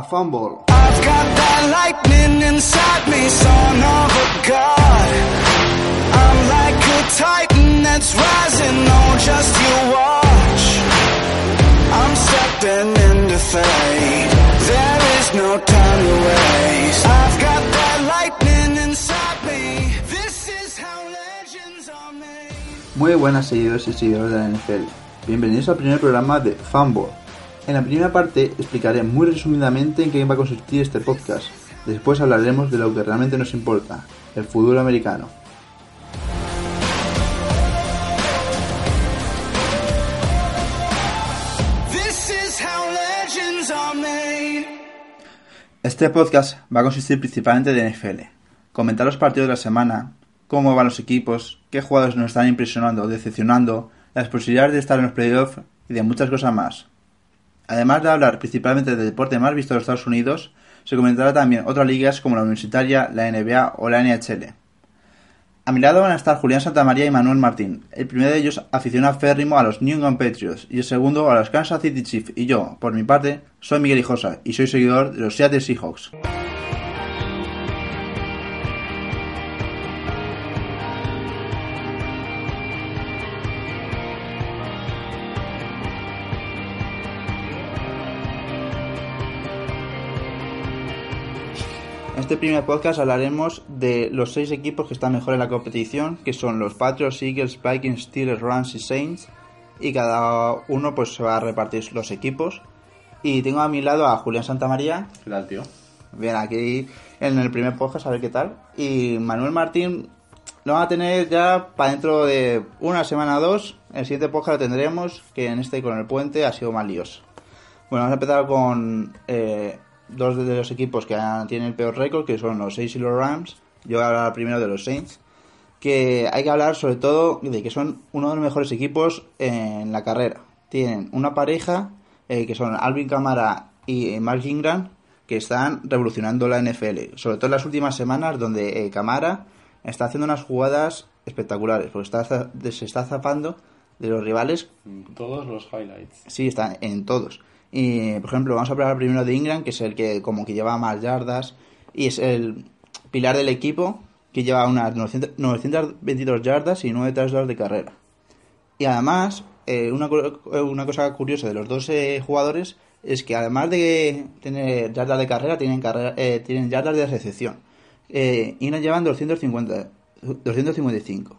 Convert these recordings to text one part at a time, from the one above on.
a Fumble. I've got that lightning inside me, son of a god. I'm like a titan that's rising, oh, just you watch. I'm stepping into fate. There is no time to waste. I've got that lightning inside me. This is how legends are made. Muy buenas seguidores y seguidores de la NFL. Bienvenidos al primer programa de Fanball. En la primera parte explicaré muy resumidamente en qué va a consistir este podcast. Después hablaremos de lo que realmente nos importa, el fútbol americano. Este podcast va a consistir principalmente de NFL. Comentar los partidos de la semana, cómo van los equipos, qué jugadores nos están impresionando o decepcionando, las posibilidades de estar en los playoffs y de muchas cosas más. Además de hablar principalmente del deporte más visto de los Estados Unidos, se comentará también otras ligas como la universitaria, la NBA o la NHL. A mi lado van a estar Julián Santamaría y Manuel Martín. El primero de ellos aficionado férrimo a los New England Patriots y el segundo a los Kansas City Chiefs. Y yo, por mi parte, soy Miguel Hijosa y soy seguidor de los Seattle Seahawks. Este primer podcast hablaremos de los seis equipos que están mejor en la competición, que son los Patriots, Eagles, Vikings, Steelers, Rams y Saints, y cada uno pues se va a repartir los equipos. Y tengo a mi lado a Julián Santamaría, ¿Qué tal, tío? bien aquí en el primer podcast a ver qué tal, y Manuel Martín lo van a tener ya para dentro de una semana o dos, el siguiente podcast lo tendremos, que en este con el puente ha sido más líos. Bueno, vamos a empezar con eh, dos de los equipos que han- tienen el peor récord, que son los Saints y los Rams. Yo voy a hablar primero de los Saints, que hay que hablar sobre todo de que son uno de los mejores equipos en la carrera. Tienen una pareja eh, que son Alvin Kamara y eh, Mark Ingram, que están revolucionando la NFL. Sobre todo en las últimas semanas, donde eh, Kamara está haciendo unas jugadas espectaculares, porque está, se está zafando de los rivales Todos los highlights. Sí, está en todos. Y, por ejemplo, vamos a hablar primero de Ingram, que es el que como que lleva más yardas y es el pilar del equipo, que lleva unas 900 922 yardas y 9 touchdowns de carrera. Y además, eh, una, cu- una cosa curiosa de los dos eh, jugadores es que además de tener yardas de carrera, tienen, carrera, eh, tienen yardas de recepción. Eh, Ingram llevan 250, 255.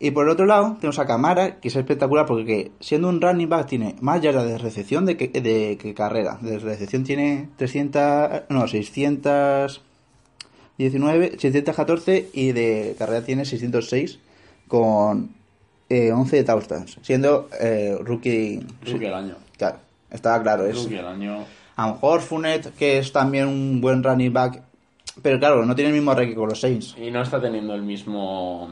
Y por el otro lado, tenemos a Camara, que es espectacular porque siendo un running back tiene más yardas de recepción de que, de que carrera. De recepción tiene 300, no, 619, 614 y de carrera tiene 606 con eh, 11 de touchdowns, siendo eh, rookie. Rookie del año. Claro, estaba claro. Es, Rookie del año. a lo mejor Funet, que es también un buen running back, pero claro, no tiene el mismo récord con los Saints. Y no está teniendo el mismo,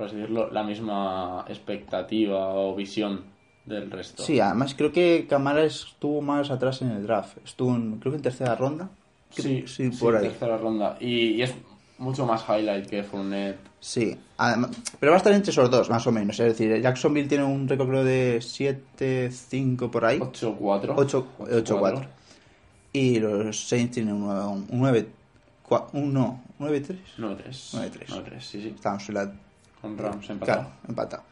por así decirlo, la misma expectativa o visión del resto. Sí, además creo que Camara estuvo más atrás en el draft. Estuvo en, creo que en tercera ronda. sí, sí, por ahí. tercera ronda. Y, y es mucho más highlight que Fournette. Sí, además- pero va a estar entre esos dos, más o menos. Es decir, Jacksonville tiene un récord de 7-5 por ahí. 8-4. 8 8-4. Y los Saints tienen un 9 un, no, 9-3. 9-3. 9-3. 9-3, sí, sí. Estamos en la Con Rams empatado. Claro, empatado.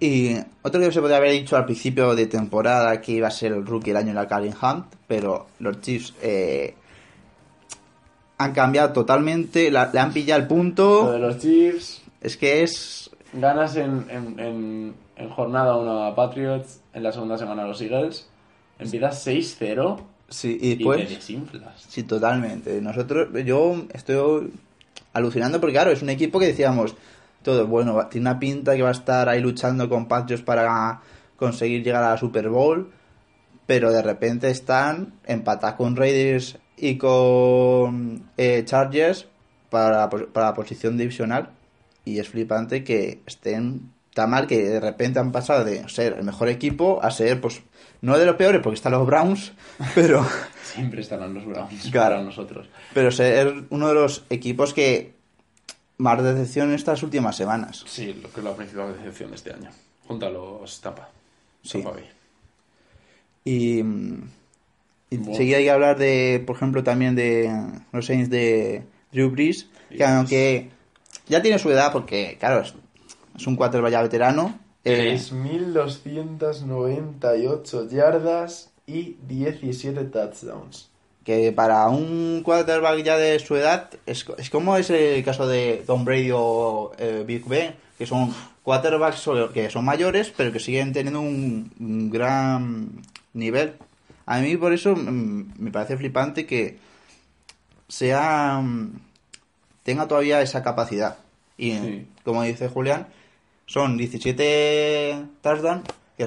Y otro que se podría haber dicho al principio de temporada que iba a ser el rookie del año en la Karen Hunt, pero los Chiefs eh, han cambiado totalmente, la- le han pillado el Lo de punto. los Chiefs, Es que es. ganas en, en, en, en jornada 1 a Patriots, en la segunda semana a los Eagles, empiezas 6-0 Sí, y y después. te desinflas. Sí, totalmente. Nosotros, yo estoy alucinando porque, claro, es un equipo que decíamos, todo bueno, va- tiene una pinta que va a estar ahí luchando con Patriots para conseguir llegar a la Super Bowl, pero de repente están empatados con Raiders y con eh, Chargers para, para la posición divisional y es flipante que estén tan mal que de repente han pasado de ser el mejor equipo a ser, pues, no de los peores porque están los Browns, pero... Siempre estarán los Browns Claro. para nosotros. Pero ser uno de los equipos que más decepción en estas últimas semanas. Sí, lo que es la principal decepción de este año. Junto a los Tampa. Sí. Tampa. Y mm, Y Bueno. Enseguida hay que hablar de, por ejemplo, también de los Saints de Drew Brees, que aunque ya tiene su edad, porque, claro, es, es un quarterback ya veterano. eh, 3.298 yardas y 17 touchdowns. Que para un quarterback ya de su edad es, es como es el caso de Tom Brady o eh, Big Ben, que son quarterbacks que son mayores, pero que siguen teniendo un, un gran nivel. A mí por eso mm, me parece flipante que sea mm, tenga todavía esa capacidad. Y Sí. como dice Julián, son 17 touchdowns, que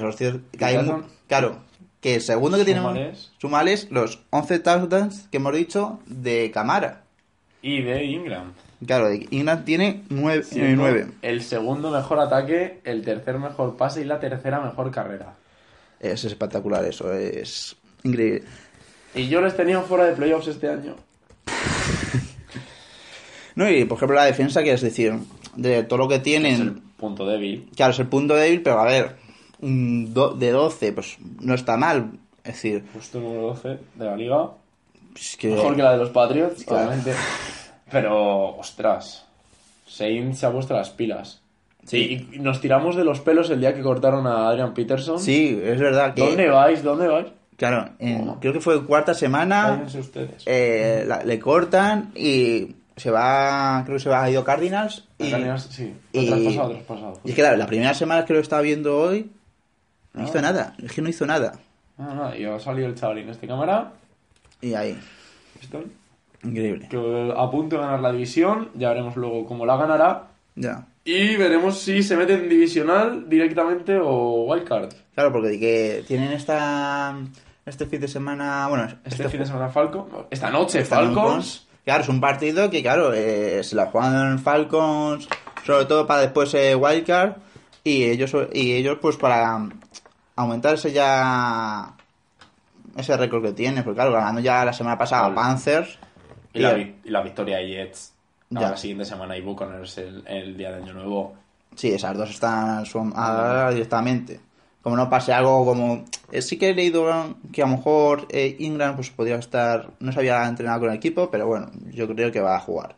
que hay mu- touchdowns? claro, que el segundo que tiene. Sumales los 11 touchdowns que hemos dicho de Camara. Y de Ingram. Claro, Ingram tiene 9. Siendo El segundo mejor ataque, el tercer mejor pase y la tercera mejor carrera. Es espectacular eso, es increíble. Y yo les tenía fuera de playoffs este año. No, y por ejemplo la defensa, que es decir, de todo lo que Es el tienen, punto débil. claro, es el punto débil, pero a ver, de 12, pues no está mal. Es decir, Justo número 12 de la liga. es que... Mejor que la de los Patriots, Claro. obviamente. Pero, ostras. Saints se ha puesto las pilas. Sí. Y, nos tiramos de los pelos el día que cortaron a Adrian Peterson. Sí, es verdad que... ¿Dónde vais? ¿Dónde vais? Claro, en- creo que fue cuarta semana, ustedes. eh, la- le cortan y se va, creo que se va a ido Cardinals. Y, Cardinals, sí. y- Traspasado, traspasado. y es que claro, la primera semana que lo estaba viendo hoy, no Ah. hizo nada, es que no hizo nada. Ah, nada, y ha salido el chavalín este cámara. Y ahí, increíble. Que a punto de ganar la división. Ya veremos luego cómo la ganará. Ya. Y veremos si se mete en divisional directamente o wildcard. Claro, porque que tienen esta este fin de semana, bueno, Este fin de semana Falcon. Esta noche esta Falcons. Claro, es un partido que, claro, eh, se la juegan en Falcons, sobre todo para después eh, Wildcard, y ellos, y ellos pues para aumentarse ya ese récord que tiene, porque claro, ganando ya la semana pasada a Claro. Panthers, Y la, vi- y la victoria de Jets. a Ya. La siguiente semana y Buccaneers el, el día de Año Nuevo. sí, esas dos están son- a- directamente. Como no pase algo como... eh, sí que he leído que a lo mejor eh, Ingram pues podría estar... No se había entrenado con el equipo, pero bueno, yo creo que va a jugar.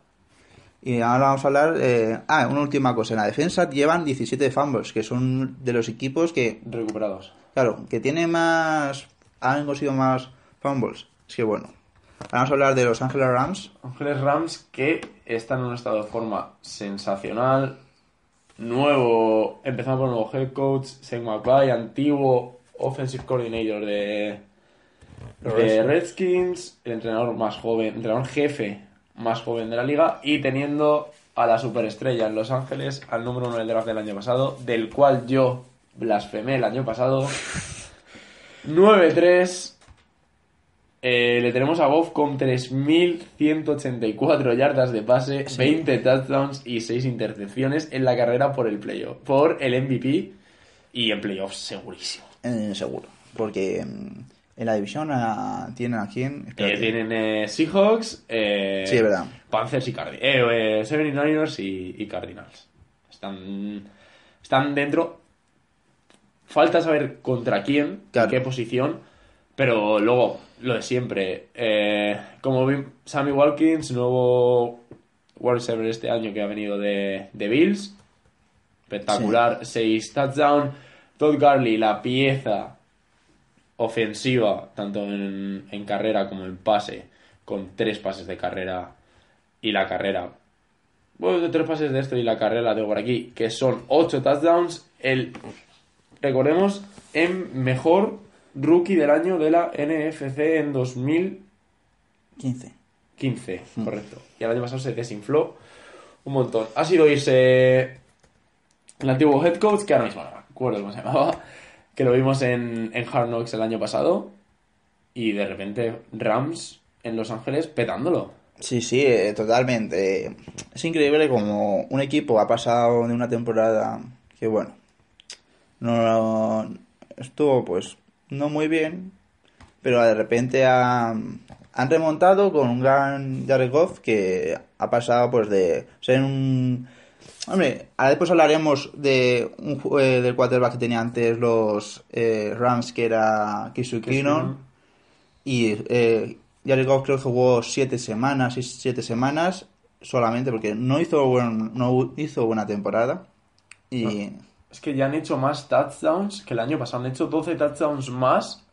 Y ahora vamos a hablar... eh, ah, una última cosa. En la defensa llevan 17 fumbles, que son de los equipos que... Recuperados. Claro, que tiene más... Han conseguido más fumbles. Es que bueno. Ahora vamos a hablar de Los Angeles Rams. Ángeles Rams que están en un estado de forma sensacional. Nuevo, empezando por un nuevo head coach, Shane McVay, antiguo offensive coordinator de, Los de Redskins. Redskins, el entrenador más joven, entrenador jefe más joven de la liga y teniendo a la superestrella en Los Ángeles, al número uno del draft del año pasado, del cual yo blasfemé el año pasado. 9-3. Eh, le tenemos a Goff con 3.184 yardas de pase, 20 touchdowns y 6 intercepciones en la carrera por el playoff, por el MVP y en playoffs segurísimo. Eh, seguro. Porque mm, en la división tienen a quién... Eh, tienen eh, Seahawks, eh, Sí, es verdad. Panthers y Cardinals. Eh, eh, 79ers y, y Cardinals. Están, están dentro. Falta saber contra quién, Claro. en qué posición, pero luego lo de siempre. Como vi- Sammy Watkins, nuevo World Receiver este año que ha venido de, de Bills. Espectacular, 6 touchdowns. Todd Garley, la pieza ofensiva, tanto en, en carrera como en pase, con tres pases de carrera y la carrera. Bueno, de tres pases de esto y la carrera la tengo por aquí, que son ocho touchdowns. El, recordemos, en mejor rookie del año de la NFC en 2015, 15. correcto. Y el año pasado se desinfló un montón. Ha sido irse el antiguo head coach, que ahora mismo no me acuerdo cómo se llamaba, que lo vimos en, en Hard Knocks el año pasado. Y de repente Rams en Los Ángeles petándolo. Sí, sí, eh, totalmente. Es increíble como un equipo ha pasado de una temporada que, bueno, no estuvo pues no muy bien, pero de repente ha- han remontado con un gran Jared Goff que ha pasado pues de ser un... Hombre, ahora después hablaremos de un, eh, del quarterback que tenía antes los eh, Rams, que era Kisu. Y eh, Jared Goff creo que jugó siete semanas, seis, siete semanas solamente porque no hizo, buen- no hizo buena temporada. Y Es que ya han hecho más touchdowns que el año pasado. Han hecho 12 touchdowns más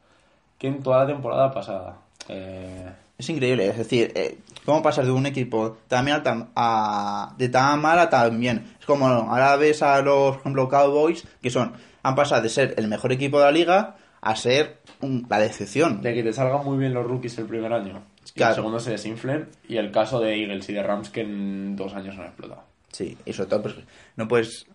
que en toda la temporada pasada. Eh, es increíble, es decir, eh, cómo pasar de un equipo tan bien a, a- de tan mal a tan bien. Es como ahora ves a los, por ejemplo, Cowboys, que son, han pasado de ser el mejor equipo de la liga a ser un- la decepción. de que te salgan muy bien los rookies el primer año. Y Claro. el segundo se desinflen. Y el caso de Eagles y de Rams que en dos años han explotado. Sí, y sobre todo, pues, no puedes.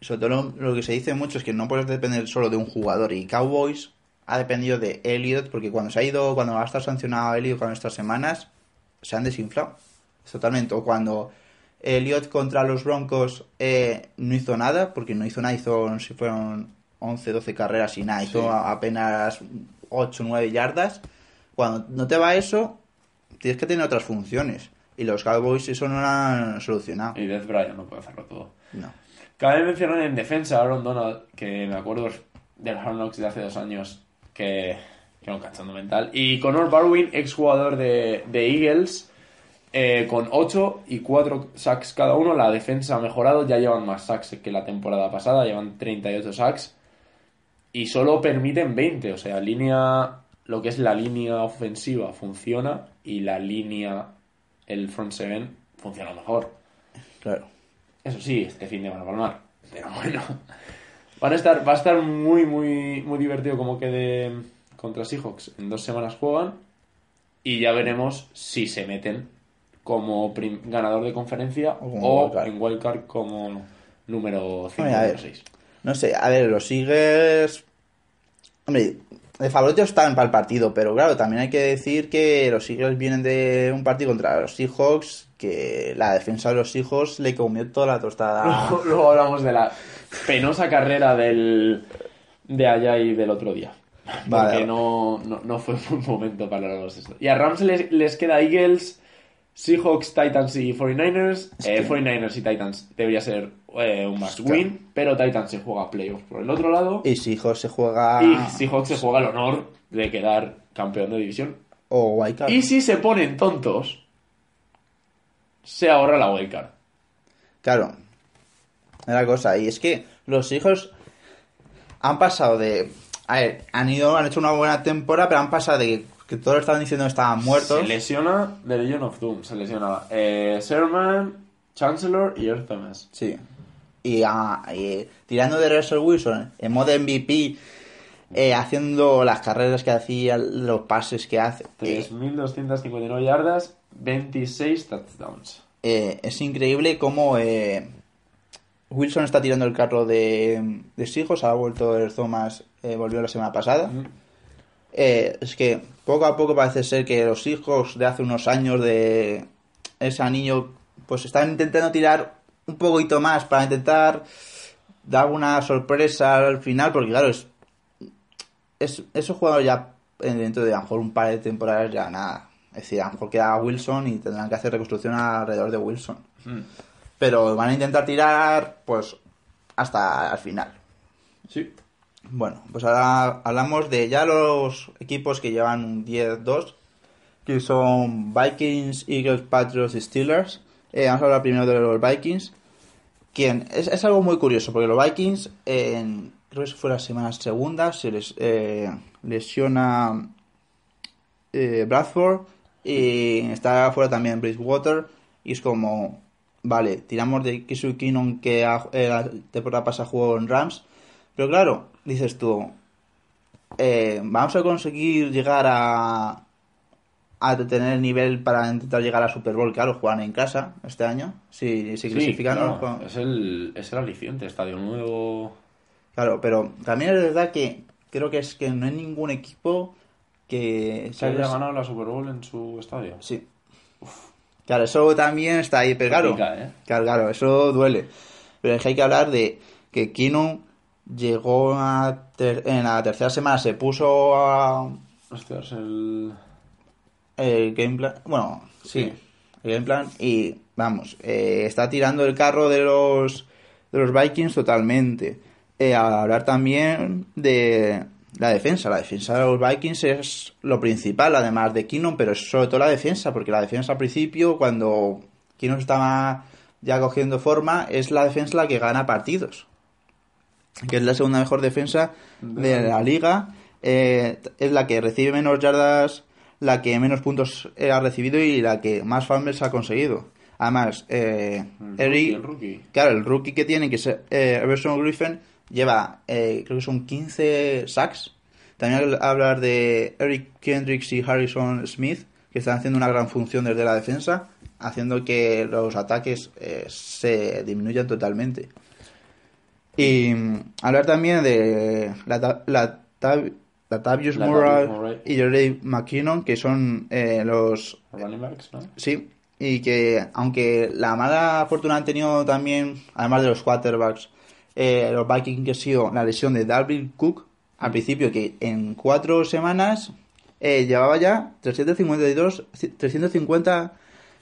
Sobre todo lo, lo que se dice mucho es que no puedes depender solo de un jugador. Y Cowboys ha dependido de Elliot, porque cuando se ha ido, cuando va a estar sancionado Elliot con estas semanas, se han desinflado. Totalmente. O cuando Elliot contra los Broncos eh, no hizo nada, porque no hizo nada, hizo, si fueron 11, 12 carreras y nada, hizo Sí. apenas 8, 9 yardas. Cuando no te va eso, tienes que tener otras funciones. Y los Cowboys eso no lo han solucionado. Y Death Bryan no puede hacerlo todo. No. Cabe mencionar en defensa a Aaron Donald, que me acuerdo del Hard Knocks de hace dos años, que, que era un cachondo mental. Y Connor Barwin, exjugador de, de Eagles, eh, con 8 y 4 sacks cada uno. La defensa ha mejorado, ya llevan más sacks que la temporada pasada, llevan 38 sacks. Y solo permiten 20, o sea, línea, lo que es la línea ofensiva funciona y la línea, el front seven, funciona mejor. Claro. Eso sí, este fin de van a palmar. Pero bueno. Van a estar, va a estar muy, muy, muy divertido como quede contra Seahawks. En dos semanas juegan. Y ya veremos si se meten como ganador de conferencia O wildcard. en wildcard como número 5 Hombre, a o ver. 6. No sé, a ver, los Eagles. Hombre, de favoritos están para el partido, pero claro, también hay que decir que los Eagles vienen de un partido contra los Seahawks, que la defensa de los Seahawks le comió toda la tostada. Luego, luego hablamos de la penosa carrera del de allá y del otro día. Porque Vale. No, no, no fue un buen momento para los esto. Y a Rams les, les queda Eagles, Seahawks, Titans y 49ers. Eh, 49ers y Titans debería ser eh, un must win, pero Titans se juega playoffs por el otro lado. Y Seahawks se juega. Y Seahawks se juega el honor de quedar campeón de división. O. Y si se ponen tontos, se ahorra la wildcard. Claro. Es la cosa. Y es que los hijos han pasado de. A ver, han ido, han hecho una buena temporada, pero han pasado de que, todos estaban diciendo que estaban muertos. Se lesiona The Legion of Doom. Se lesiona eh, Sherman, Chancellor y Earth Thomas. Sí. Y, ah, y tirando de Russell Wilson en modo MVP, eh, haciendo las carreras que hacía, los pases que hace. eh, 3.259 yardas, 26 touchdowns. eh, es increíble cómo eh, Wilson está tirando el carro de, de Seahawks. Ha vuelto el Thomas, eh, volvió la semana pasada. Eh, es que poco a poco parece ser que los hijos de hace unos años de ese anillo pues están intentando tirar un poquito más para intentar dar una sorpresa al final porque claro es, es esos jugadores ya eh, dentro de a lo mejor un par de temporadas ya nada es decir a lo mejor queda Wilson y tendrán que hacer reconstrucción alrededor de Wilson Mm. pero van a intentar tirar pues hasta el final Sí. Bueno, pues ahora hablamos de ya los equipos que llevan un 10-2, que son Vikings, Eagles, Patriots y Steelers. Eh, vamos a hablar primero de los Vikings. Quien, es, es algo muy curioso, porque los Vikings, en, creo que fue la semana segunda, se les eh, lesiona eh, Bradford y está fuera también Bridgewater. Y es como, vale, tiramos de Kisu que ha- eh, la temporada pasada jugó en Rams. Pero claro, dices tú, eh, vamos a conseguir llegar a, a tener nivel para intentar llegar a Super Bowl. Claro, juegan en casa este año. Si se Sí, clasifican, claro, ¿no? Es, el, es el aliciente, estadio nuevo. Claro, pero también es verdad que creo que es que no hay ningún equipo que Se haya ganado la Super Bowl en su estadio. Sí. Claro, eso también está ahí, pero claro, ¿eh? claro, claro, eso duele. Pero es que hay que hablar de que Keenum llegó a ter- en la tercera semana, se puso a Hostias, el. el game plan, bueno, sí, Sí. el game plan y vamos, eh, está tirando el carro de los de los Vikings totalmente. Eh, a hablar también de, la defensa. La defensa de los Vikings es lo principal, además de Keenum, pero es sobre todo la defensa, porque la defensa al principio, cuando Keenum estaba ya cogiendo forma, es la defensa la que gana partidos. Que es la segunda mejor defensa de la liga. eh, es la que recibe menos yardas, la que menos puntos eh, ha recibido y la que más fumbles ha conseguido. Además, eh, El Eric- rookie, el rookie. Claro, el rookie que tiene, que es eh, Everson Griffin, lleva, eh, creo que son 15 sacks. También hay que hablar de Eric Kendricks y Harrison Smith, que están haciendo una gran función desde la defensa, haciendo que los ataques eh, se disminuyan totalmente. Y mm, hablar también de la, la, la, Latavius Latavius Murray Murray. y Jerry McKinnon, que son eh, los Running backs, ¿no? Sí, y que aunque la mala fortuna han tenido también, además de los quarterbacks, eh, los Vikings que ha sido la lesión de Dalvin Cook, al principio que en cuatro semanas eh, llevaba ya 352, 350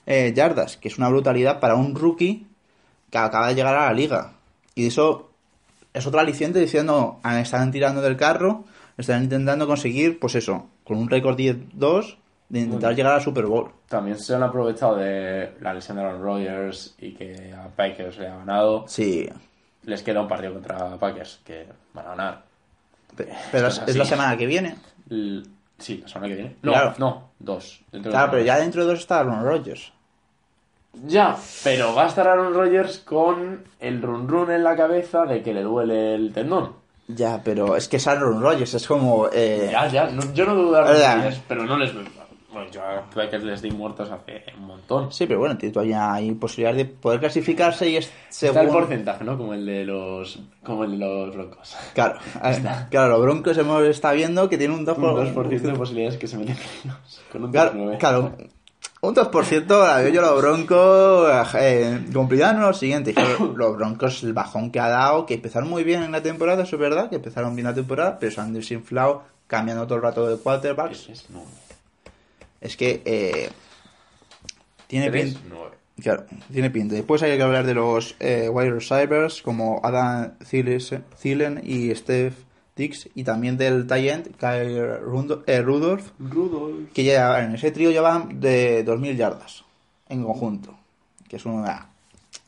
eh, yardas, que es una brutalidad para un rookie que acaba de llegar a la liga. Y eso es otro aliciente diciendo, "Ah, están tirando del carro, están intentando conseguir, pues eso, con un récord 10-2, de intentar llegar al Super Bowl. También se han aprovechado de la lesión de Aaron Rodgers y que a Packers le ha ganado. Sí, Les queda un partido contra Packers que van a ganar. pe- pero es, la semana que viene. L- Sí, la semana que viene. No, Claro. no, dos. Claro, pero ya dentro de dos está Aaron Rodgers. Ya, pero va a estar Aaron Rodgers con el run run en la cabeza de que le duele el tendón. Ya, pero es que es Aaron Rodgers, es como... eh, Ya, ya, no- yo no dudo de. Rodgers, pero no les Bueno, yo a Packers les di muertos hace un montón. Sí, pero bueno, todavía hay posibilidades de poder clasificarse y es Está el según... porcentaje, ¿no? Como el de los, como el de los Broncos. Claro, eh, claro, los Broncos hemos está viendo que tiene un 2%, Un 2% de posibilidades que se meten. Con un Claro, 19. claro, un 2% la veo yo los Broncos eh, cumplirán lo siguiente. que Los Broncos, el bajón que ha dado, que empezaron muy bien en la temporada, eso es verdad, que empezaron bien la temporada, pero se han desinflado cambiando todo el rato de quarterbacks. Es que eh, tiene pinta. Claro, tiene pinta. Después hay que hablar de los eh, wide receivers como Adam Thielen y Steph Dix y también del end Kyle eh, Rudolph Rudolph. que ya en ese trío llevan de 2.000 yardas en conjunto, que es una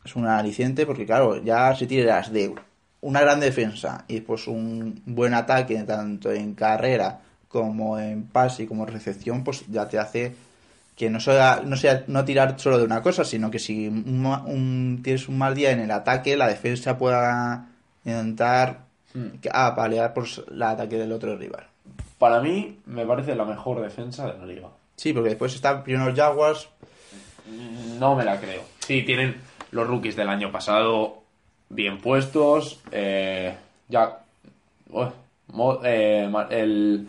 es una aliciente porque claro, ya si tiras de una gran defensa y pues un buen ataque tanto en carrera como en pase y como en recepción, pues ya te hace que no sea, no sea no tirar solo de una cosa, sino que si un un- tienes un mal día en el ataque, la defensa pueda intentar Que- ah, paliar por el ataque del otro rival. Para mí, me parece la mejor defensa de la liga. Sí, porque después están primero los Jaguars, No me la creo. Sí, tienen los rookies del año pasado bien puestos. Eh, ya. Uy, eh, el.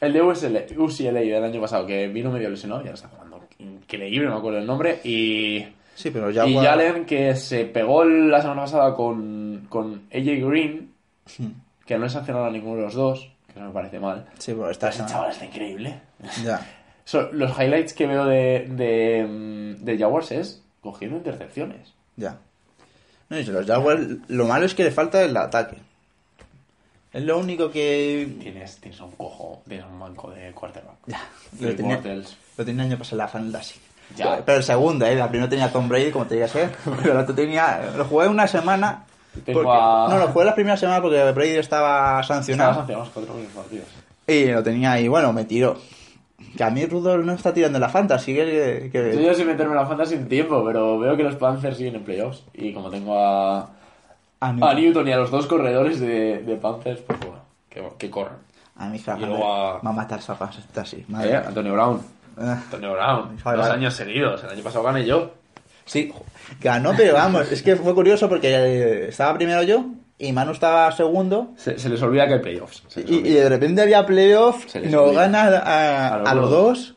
El de USL, UCLA del año pasado, que vino medio lesionado, ya está jugando increíble, no me acuerdo el nombre. Y. sí, pero los Y Jalen, que se pegó la semana pasada con, con AJ Green, que no es sancionado a ninguno de los dos, que no me parece mal. Sí, pero ese chaval está increíble. Ya. So, los highlights que veo de, de, mm, de Jaguars es cogiendo intercepciones. Ya. No, y los Jaguars, lo malo es que le falta el ataque. Es lo único que. Tienes, tienes un cojo, tienes un banco de quarterback. Ya. Lo tenía, lo tenía año pasado la Fantasy. Ya. Pero el segundo, ¿eh? La primera tenía Tom Brady, como tenía que ser. Pero la otra tenía. Lo jugué una semana. Tengo porque- a- No, lo jugué la primera semana porque Brady estaba Estaba sancionado. cuatro partidos. Y lo tenía ahí, bueno, me tiró. Que a mí Rudolph no está tirando en la Fantasy. Que, que- Yo ya sin meterme en la fantasy sin tiempo, pero veo que los Panthers siguen en playoffs. Y como tengo a, a Newton y a los dos corredores de, de Panthers, pues bueno, que, que corran. a mí y luego me a- va a matar esa Fantasy. madre Eh. Antonio Brown. Ah. Antonio Brown. Vale, Dos vale. años seguidos. El año pasado gané yo. Sí, ganó, pero vamos, es que fue curioso porque eh, estaba primero yo y Manu estaba segundo Se, se les olvida que hay playoffs. Y, de repente había playoff, Se les nos olvida. gana a, A los a los dos. dos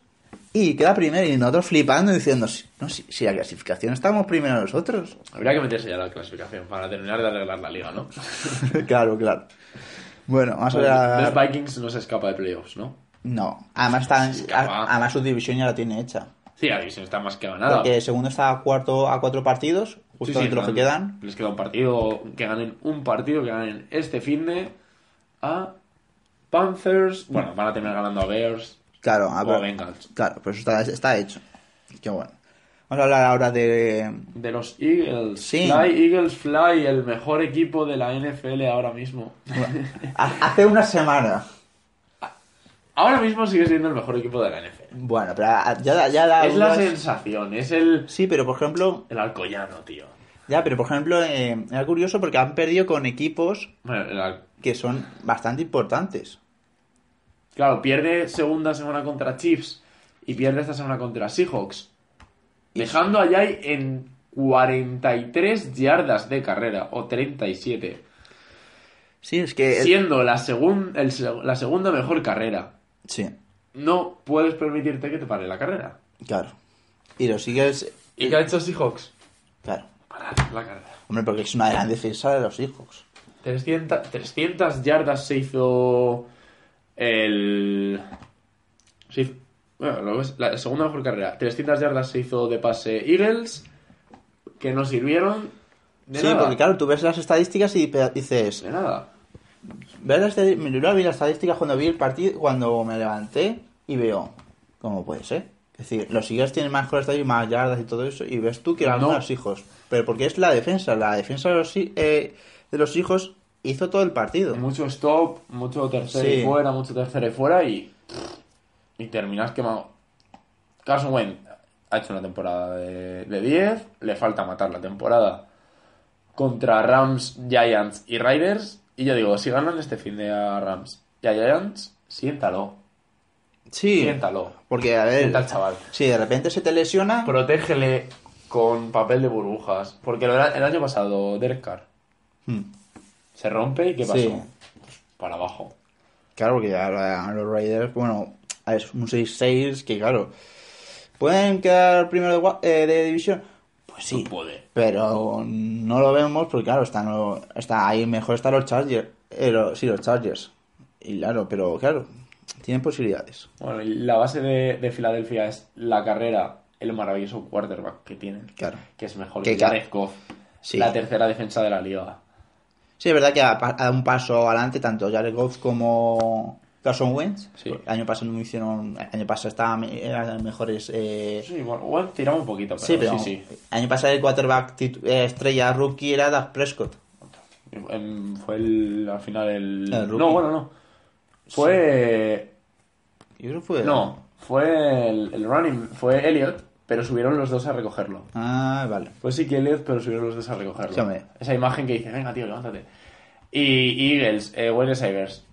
y queda primero y nosotros flipando diciendo, si, no, si, si la clasificación estamos primero nosotros. Habría que meterse ya la clasificación para terminar de arreglar la liga, ¿no? claro, claro. Bueno, vamos a ver Los Vikings no se escapa de playoffs, ¿no? No, además, está, además su división ya la tiene hecha. Sí, la división está más que ganada. Porque segundo está a, cuarto, a cuatro partidos, Sí, sí, los que quedan. Les queda un partido, que ganen un partido, que ganen este fin de a Panthers. Bueno, van a terminar ganando a Bears. Claro, a O ver- a Bengals. Claro, pues está, está hecho. Qué bueno. Vamos a hablar ahora de. De los Eagles. Sí. Fly, Eagles Fly, el mejor equipo de la NFL ahora mismo. Ha- Hace una semana. Ahora mismo sigue siendo el mejor equipo de la NFL. Bueno, pero ya, ya da Es la sensación, es el, Sí, pero por ejemplo. el Alcoyano, tío. Ya, pero por ejemplo, eh, era curioso porque han perdido con equipos Bueno, que son bastante importantes. Claro, pierde segunda semana contra Chiefs y pierde esta semana contra Seahawks. Dejando a Jay en 43 yardas de carrera, o 37. Sí, es que. Siendo la, segun- el la segunda mejor carrera. Sí, No puedes permitirte que te pare la carrera. claro. Y los Eagles. ¿Y qué ha hecho Seahawks? Claro. Parar la carrera. Hombre, porque es una gran defensa de los Seahawks. 300, 300 yardas se hizo el... se hizo- bueno, lo ves, la segunda mejor carrera. 300 yardas se hizo de pase Eagles, que no sirvieron de sí, nada. porque claro, tú ves las estadísticas y dices. De nada. La vi las estadísticas cuando vi el partido, cuando me levanté y veo. ¿Cómo puede ser? Es decir, los Eagles tienen más estadísticas, más yardas y todo eso, y ves tú que eran No. los hijos. Pero porque es la defensa, la defensa de los, eh, de los hijos hizo todo el partido. Mucho stop, mucho tercero Sí. y fuera, mucho tercero y fuera y... Y terminas quemado. Carson Wentz ha hecho una temporada de, de 10, le falta matar la temporada contra Rams, Giants y Raiders. Y yo digo, si ganan este fin de a Rams y a Giants, siéntalo. Sí, Siéntalo. porque a ver, Sienta al chaval. si de repente se te lesiona, Protégele con papel de burbujas. Porque el año pasado, Derek Carr Hmm, se rompe y ¿qué pasó? Sí. Para abajo. claro, porque ahora los Raiders, bueno, es un 6-6 que claro, ¿pueden quedar primero de, eh, de división? Pues sí, No puede. pero no lo vemos porque claro, están está ahí mejor están los Chargers, eh, los- sí, los Chargers. Y claro, pero claro, tienen posibilidades. Bueno, y la base de, de Filadelfia es la carrera, el maravilloso quarterback que tienen. Claro. Que es mejor Que Jared Goff. Sí. La tercera defensa de la liga. Sí, es verdad que ha dado un paso adelante tanto Jared Goff como Carson Wentz. Sí. El año pasado no hicieron, el año pasado estaban eran mejores eh, Sí, bueno, bueno, tiramos un poquito, pero Sí, pero sí, sí. el año pasado el quarterback eh, estrella rookie era Dak Prescott. Fue el, al final el... No, bueno, no. Fue... Y eso fue... No, fue el, el running, fue Elliot, pero subieron los dos a recogerlo. Ah, vale. Pues sí que Elliot, pero subieron los dos a recogerlo. Sí. Esa imagen que dice, venga tío, levántate. Y Eagles, eh, wide receivers,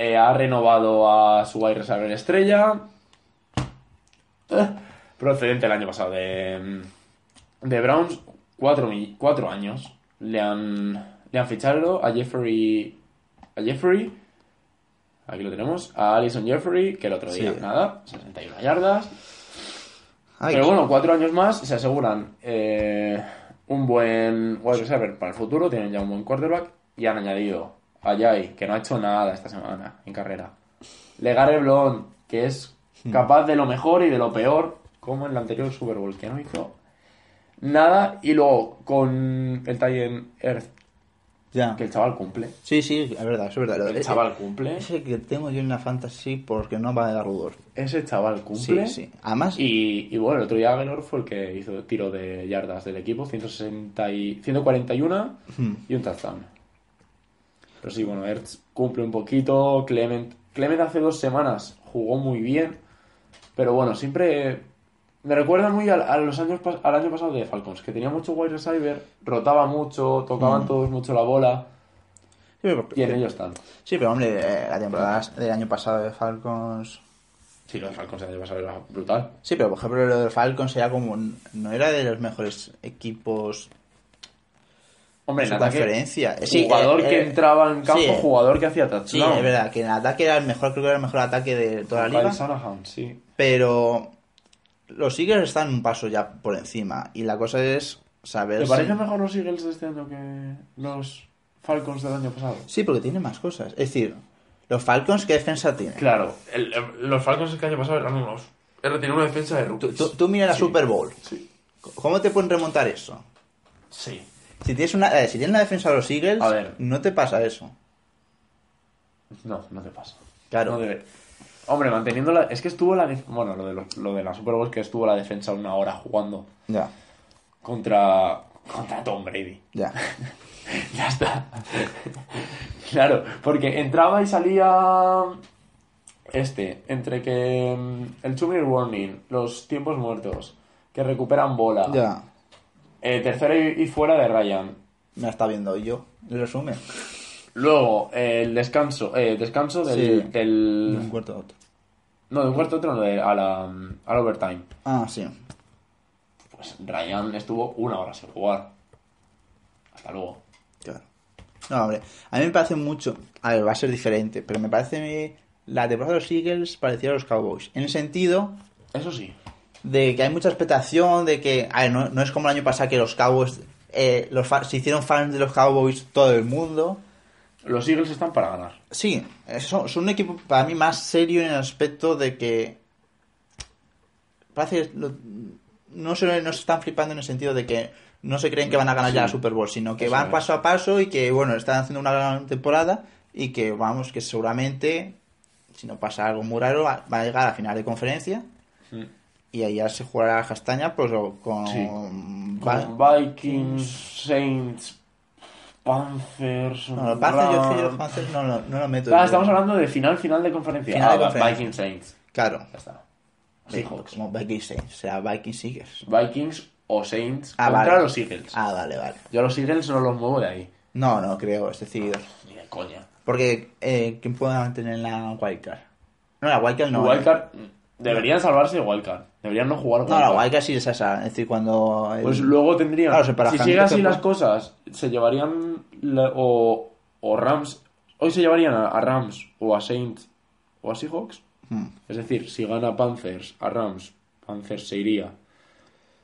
eh, ha renovado a su wide receiver estrella, eh, procedente el año pasado de, de Browns, cuatro, cuatro años. Le han, le han fichado a Jeffrey, a Jeffrey, aquí lo tenemos, a Alison Jeffrey, que el otro día, Sí. nada, 61 yardas. Ay, Pero bueno, cuatro años más se aseguran eh, un buen wide receiver para el futuro, tienen ya un buen quarterback y han añadido a Jai, que no ha hecho nada esta semana en carrera. Legare Blon, que es capaz de lo mejor y de lo peor, como en el anterior Super Bowl, que no hizo nada. Y luego con el Titan Earth, ya. que el chaval cumple. Sí, sí, es verdad, es verdad. El ese- chaval cumple. Ese que tengo yo en la fantasy porque no va a dar Rudolph. Ese chaval Sí, cumple. sí. Además, Y, y bueno, el otro día Aguilar fue el que hizo tiro de yardas del equipo, 160 y, 141 Hmm. y un touchdown. Pero sí, bueno, Ertz cumple un poquito. Clement, Clement hace dos semanas jugó muy bien, pero bueno, siempre me recuerda muy al, a los años, pas- al año pasado de Falcons, que tenía mucho wide receiver, rotaba mucho, tocaban todos mucho la bola, sí, pero, y en ellos están. sí, pero hombre, eh, la temporada del año pasado de Falcons... Sí, los Falcons el año pasado era brutal. Sí, pero por ejemplo lo de Falcons era como... No era de los mejores equipos Hombre, en su ataque, conferencia. Sí, jugador eh, que eh, entraba en campo, sí. jugador que hacía Sí, touchdown. es verdad, que en ataque era el mejor, creo que era el mejor ataque de toda la liga. Shanahan, sí. Pero los Eagles están un paso ya por encima. Y la cosa es saber. ¿Te si- parecen mejor los Eagles de este año que los Falcons del año pasado? Sí, porque tienen más cosas. Es decir, los Falcons, ¿qué defensa tienen? Claro, el- el- los Falcons el año pasado eran unos. Era, tiene una defensa de Tú, rookies. tú- tú mira la Sí. Super Bowl. Sí. ¿Cómo te pueden remontar eso? Sí. Si tienes una, eh, si tienes la defensa de los Eagles, A ver. no te pasa eso. No, no te pasa. Claro. No debe- Hombre, manteniendo la... Es que estuvo la... Bueno, lo de, los- lo de la Super Bowl es que estuvo la defensa una hora jugando Ya, contra... Contra Tom Brady. ya. Ya está. claro, porque entraba y salía este, entre que mm, el two minute warning, los tiempos muertos, que recuperan bola, Ya. Eh, tercera y, y fuera de Ryan. Me está viendo yo. El resumen. Luego, eh, el descanso, eh, descanso del, Sí. del- De un cuarto a otro. No, de un cuarto a otro, no, de- a la, al overtime. Ah, sí. Pues Ryan estuvo una hora sin jugar. Hasta luego. Claro. No, hombre, a mí me parece mucho. A ver, va a ser diferente, pero me parece la temporada de los Eagles parecida a los Cowboys. En el sentido Eso sí. De que hay mucha expectación, de que. A ver, no, no es como el año pasado que los Cowboys. eh, los se hicieron fans de los Cowboys todo el mundo. Los Eagles están para ganar. Sí, son, son un equipo para mí más serio en el aspecto de que. Parece que lo- no, se, no se están flipando en el sentido de que no se creen que van a ganar ya la Sí. Super Bowl, sino que Eso van es. paso a paso y que, bueno, están haciendo una gran temporada y que, vamos, que seguramente, si no pasa algo muy raro, va a llegar a final de conferencia Mm. Y ya se jugará la castaña, pues con. Sí. Con Vikings, Saints, Panthers. no, lo pasa yo, es que yo los Rams. Panthers no, lo- no lo meto. Ah, yo. estamos hablando de final, final de conferencia. Final de Ah, conferencia. Vikings, Saints. Claro. Ya está. Seahawks. Vikings Saints, o sea, Vikings Eagles. Vikings o Saints Ah, contra vale. los Eagles. Ah, vale, vale. Yo a los Eagles no los muevo de ahí. No, no creo, es decir, Ni de coña. porque eh, ¿quién puede mantener en la wildcard? No, la wildcard no. Wildcard, deberían salvarse de Wildcard. Deberían no jugar No, la wildcard sí es esa, es decir, cuando... el- Pues luego tendrían. Claro, si sigue así puede- las cosas, se llevarían. la- o, o Rams. Hoy se llevarían a, a Rams o a Saints o a Seahawks. Hmm, Es decir, si gana Panthers a Rams, Panthers se iría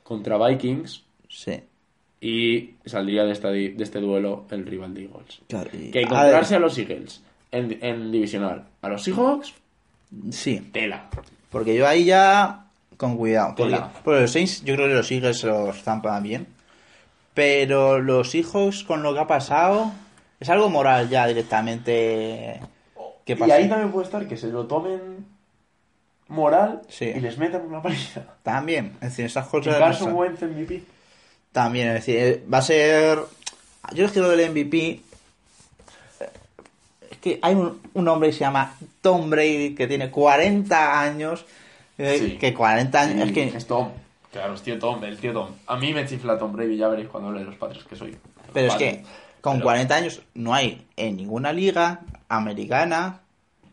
contra Vikings sí, y saldría de, esta, de este duelo el rival de Eagles. claro. y- Que encontrarse a, los Eagles en, en divisional. A los Seahawks, Sí, tela. Porque yo ahí ya con cuidado. Porque, los Saints, yo creo que los Eagles se los zampan bien. Pero los hijos con lo que ha pasado, es algo moral ya directamente. ¿Qué Y pasa? ahí también puede estar que se lo tomen moral Sí. y les metan una paliza. También, es decir, esas Y cosas. Carson Wentz MVP. También, es decir, eh, va a ser. Yo es que lo del MVP. Es que hay un, un hombre que se llama Tom Brady que tiene 40 años. eh, Sí. Que 40 años. Sí, Es que. Es Tom. Claro, es tío Tom, el tío Tom. A mí me chifla Tom Brady, ya veréis cuando hable de los padres que soy. Pero es que con Pero 40 años no hay en ninguna liga americana.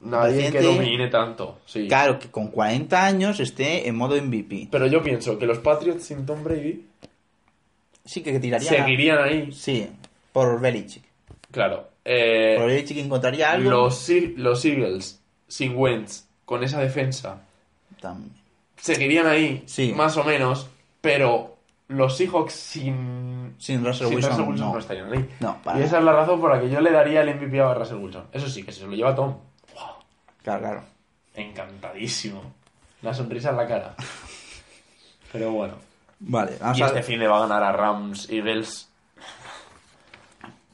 Nadie que domine tanto, sí. Claro, que con 40 años esté en modo MVP. Pero yo pienso que los Patriots sin Tom Brady Sí, que tirarían. seguirían ahí. Sí, por Belichick. Claro. Eh, Por Belichick encontraría algo. los, los Eagles sin Wentz, con esa defensa, Tam- seguirían ahí, Sí. más o menos, pero los Seahawks sin, Sin Russell sin Wilson, Russell Wilson no. no. estarían ahí. No, para y esa es la razón por la que yo le daría el MVP a Russell Wilson. Eso sí, que se lo lleva Tom. ¡Wow! Claro, claro. Encantadísimo. Una sonrisa en la cara. Pero bueno. Vale, vamos Y a este fin le va a ganar a Rams Eagles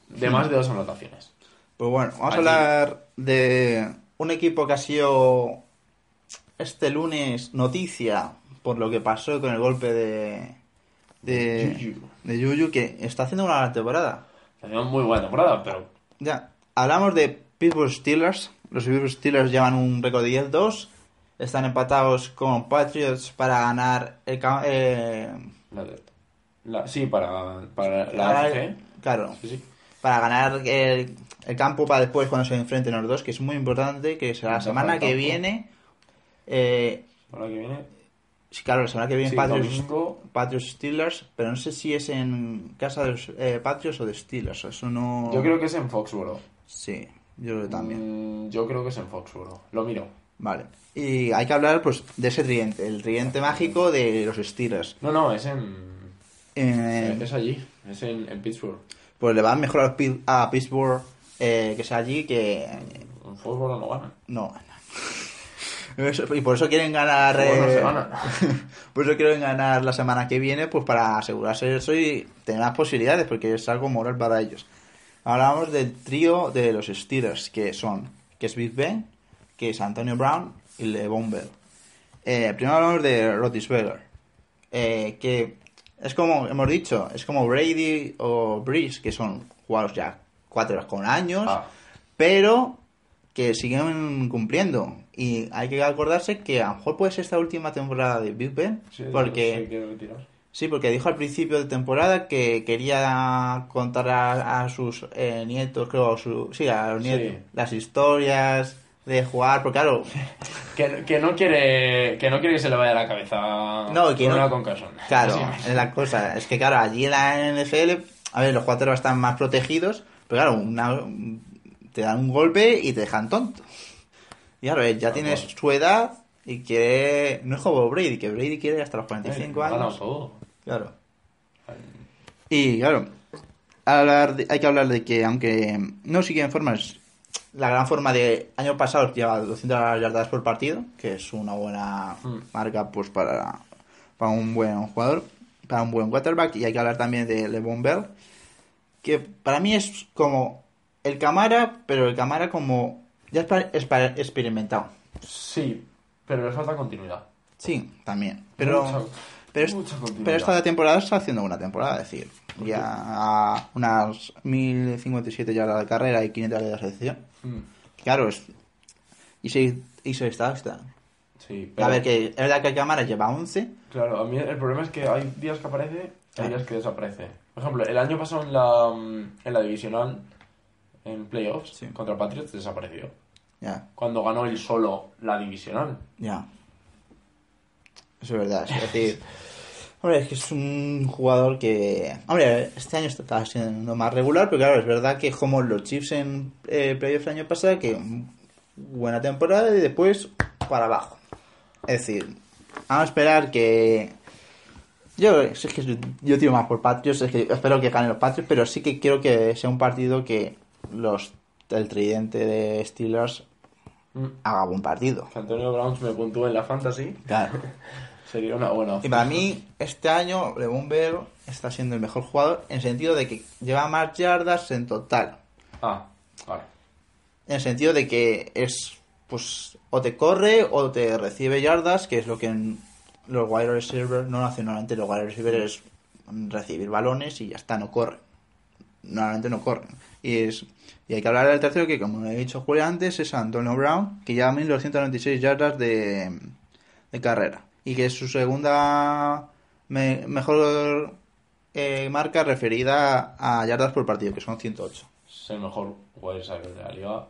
de más de dos anotaciones. Pues bueno, vamos Allí. a hablar de un equipo que ha sido este lunes noticia por lo que pasó con el golpe de de Juju. de Yuyu que está haciendo una gran temporada. Tenía muy buena temporada, pero Ya, hablamos de Pittsburgh Steelers. Los Pittsburgh Steelers llevan un récord de 10-2. Están empatados con Patriots para ganar el eh, la la- sí, para, para la para- AFC. Claro, Sí, sí. Para ganar el, el campo para después cuando se enfrenten los dos, que es muy importante, que será la semana que viene. Eh, que viene. sí, claro, la semana que viene Sí, Patriots, domingo. Patriots Steelers, pero no sé si es en casa de los eh, Patriots o de Steelers, eso no... Yo creo que es en Foxboro. Sí, yo creo que también. Mm, yo creo que es en Foxboro. Lo miro. Vale. Y hay que hablar pues de ese tridente, el tridente mágico de los Steelers. No, no, es en. Eh, Es allí. Es en, en Pittsburgh. Pues le va mejor a, Pi- a Pittsburgh eh, que sea allí que En Foxboro no ganan. no. Eso- Y por eso quieren ganar. No eh, por eso quieren ganar la semana que viene, pues para asegurarse eso y tener más posibilidades, porque es algo moral para ellos. Hablamos del trío de los Steelers, que son, que es Big Ben, que es Antonio Brown y LeVon Bell. Eh, primero hablamos de Rotisberger, eh, que es como hemos dicho, es como Brady o Breeze, que son jugadores ya cuatro con años, Ah. pero que siguen cumpliendo. Y hay que acordarse que a lo mejor puede ser esta última temporada de Big Ben, Sí, porque... sí, porque dijo al principio de temporada que quería contar a, a sus eh, nietos, creo, su- sí, a los Sí. nietos, las historias de jugar, porque claro, Que, que no quiere que no quiere que se le vaya la cabeza No, que con no- una claro, es la cosa, es que claro, allí en la NFL, a ver, los jugadores están más protegidos, pero claro, una- te dan un golpe y te dejan tonto. Y claro, él ya tiene claro. su edad y quiere, no es como Brady, que Brady quiere hasta los 45 Eh, gana años. todo. Claro. Y claro, hablar de- hay que hablar de que aunque no sigue en formas, la gran forma de año pasado lleva 200 yardas por partido, que es una buena Mm. marca pues para, para un buen jugador, para un buen quarterback. Y hay que hablar también de LeBron Bell, que para mí es como el Camara, pero el Camara como ya exper- exper- experimentado. Sí, pero le falta continuidad. Sí, también. Pero, Mucha- pero, es- mucha pero esta temporada está haciendo una temporada, es decir, ya a unas 1057 yardas de carrera y 500 de recepción. Mm, Claro, es. Y se, y se está, está. Sí, A pero ver, que es verdad que el cámara lleva 11. claro, a mí el problema es que hay días que aparece y hay días que desaparece. Por ejemplo, el año pasado en la mm, en la divisional en playoffs Sí. contra Patriots desapareció. Ya, Cuando ganó él solo la divisional. ya. Eso es verdad, es decir. Hombre, es que es un jugador que. Hombre, este año está siendo más regular, pero claro, es verdad que como los Chiefs en eh, playoffs el año pasado, que buena temporada y después para abajo. Es decir, vamos a esperar que. Yo, es que yo tiro más por Patriots, es que espero que ganen los Patriots, pero sí que quiero que sea un partido que los el tridente de Steelers Mm. haga buen partido. Antonio Browns me puntúe en la fantasy Claro. sería una buena Y opción. para mí, este año, Bell está siendo el mejor jugador en el sentido de que lleva más yardas en total. Ah, vale. En el sentido de que es, pues, o te corre o te recibe yardas, que es lo que en los wide receivers no lo hacen normalmente. Los wide receivers es recibir balones y ya está, no corren. Normalmente no corren. Y es y hay que hablar del tercero, que como he dicho Julián antes, es Antonio Brown, que lleva 1296 yardas de, de carrera. Y que es su segunda me- mejor eh, marca referida a yardas por partido, que son 108. Es el mejor wide de la liga.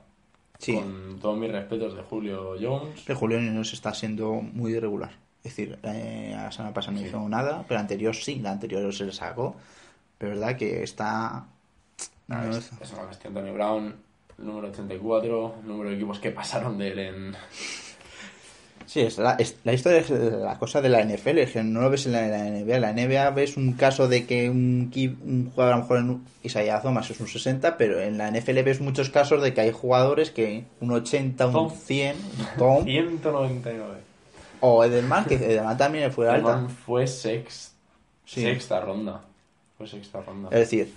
Sí. Con todos mis respetos de Julio Jones. El Julio nos está siendo muy irregular. Es decir, eh, la semana pasada no Sí. hizo nada, pero la anterior sí, la anterior se le sacó. Pero es verdad que está... Ah, no es, es- una bestia Antonio Brown, número 84, número de equipos que pasaron de él en... Sí, es la, es- la historia es la cosa de la NFL, es que no lo ves en la, la NBA. En la NBA ves un caso de que un, un jugador, a lo mejor en Isaiah Thomas es un 60, pero en la NFL ves muchos casos de que hay jugadores que un 80, un Tom. 100, un Tom, 199. o Edelman, que Edelman también fue alta. Edelman fue sex- Sí. sexta ronda. Fue sexta ronda. Es decir,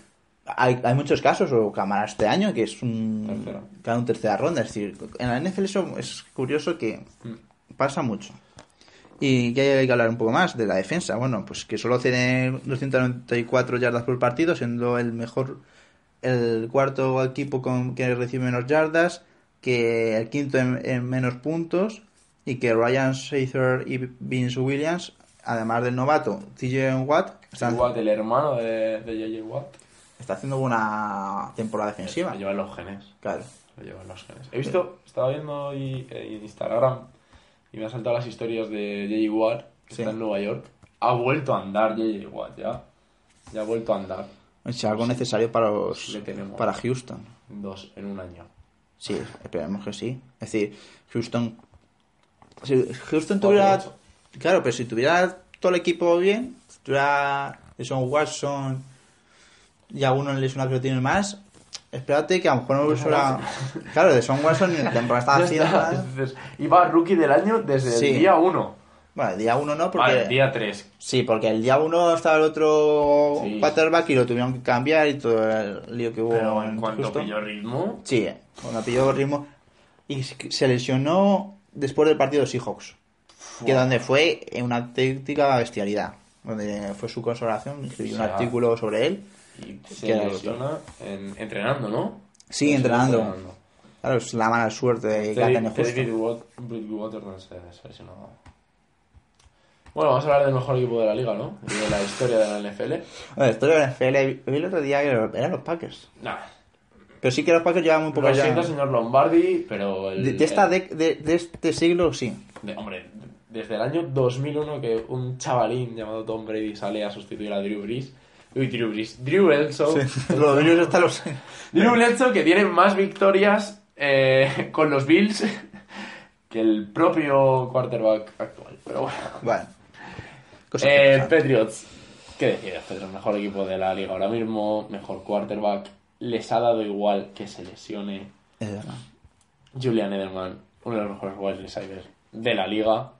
hay, hay muchos casos, o Camara este año, que es un. Tercera. Cada un tercera ronda. Es decir, en la NFL eso es curioso que Mm. Pasa mucho. Y que hay que hablar un poco más de la defensa. Bueno, pues que solo tiene 294 yardas por partido, siendo el mejor, el cuarto equipo con que recibe menos yardas, que el quinto en, en menos puntos, y que Ryan Sather y Vince Williams, además del novato TJ Watt, están, Watt, el hermano de, de J.J. Watt. está haciendo una temporada defensiva. Lo llevan los genes. Claro. Lo llevan los genes. He visto, estaba viendo hoy en Instagram y me han saltado las historias de J.J. Watt, que Sí. está en Nueva York. Ha vuelto a andar J.J. Watt, ya. Ya ha vuelto a andar. Es algo necesario para los para Houston. Dos en un año. Sí, esperemos que sí. Es decir, Houston. Si Houston tuviera. ocho. Claro, pero si tuviera todo el equipo bien, si tuviera Son Watson y alguno lesiona que lo tiene más, espérate que a lo mejor no hubiera. Claro, de Son Watson la temporada estaba. Entonces, iba rookie del año desde Sí. el día 1. Bueno, el día uno no, porque. Vale, día 3. Sí, porque el día uno estaba el otro Sí. quarterback y lo tuvieron que cambiar y todo el lío que hubo Pero en en cuanto Houston. pilló ritmo, Sí, cuando pilló ritmo. y se lesionó después del partido de Seahawks. Que donde fue una auténtica bestialidad. Donde fue su consagración, escribí O un artículo sobre él. Y se lesiona en- entrenando, ¿no? Sí, Se entrenando. entrenando. Claro, es la mala suerte de que ha tenido justo. Bridgewater no se se lesionó. Bueno, vamos a hablar del mejor equipo de la liga, ¿no? Y de la historia de la NFL. Bueno, esto de la NFL, vi el otro día que eran los Packers. Nah, Pero sí que los Packers llevan muy poco lo ya. siento, señor Lombardi, pero... El, De, de esta el- de, de este siglo, sí. de- hombre, desde el año 2001 que un chavalín llamado Tom Brady sale a sustituir a Drew Brees. Uy, Drew Brees. Drew Bledsoe. Los Bills hasta los. Drew Bledsoe que tiene más victorias eh, con los Bills que el propio quarterback actual. Pero bueno. Bueno. Eh. Patriots. ¿Qué decides, Pedro? Mejor equipo de la liga ahora mismo, mejor quarterback. Les ha dado igual que se lesione Es verdad. Julian Edelman, uno de los mejores wide receivers de la liga,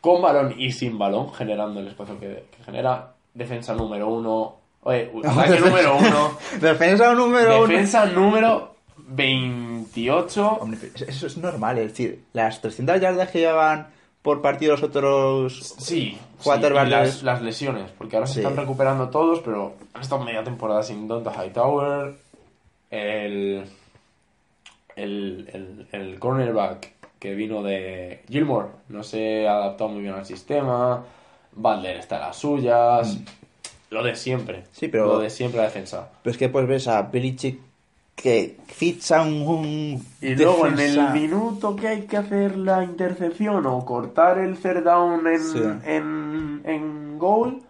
con balón y sin balón, generando el espacio que, que genera. Defensa número uno. Oye, ataque número uno. Defensa número uno. Defensa número 28. Hombre, pero eso es normal, es decir, las 300 yardas que llevan por partido los otros. Sí, Quarterback sí, las, es- las lesiones, porque ahora se están recuperando todos, pero han estado media temporada sin Donta Hightower, el, el, el, el cornerback que vino de Gilmore no se ha adaptado muy bien al sistema, Butler está en las suyas, lo de siempre, Mm. Sí, pero- lo de siempre la defensa. Pero es que pues ves a Belichick que ficha un. un Y luego en el minuto que hay que hacer la intercepción o cortar el third down en, Sí. en, en goal,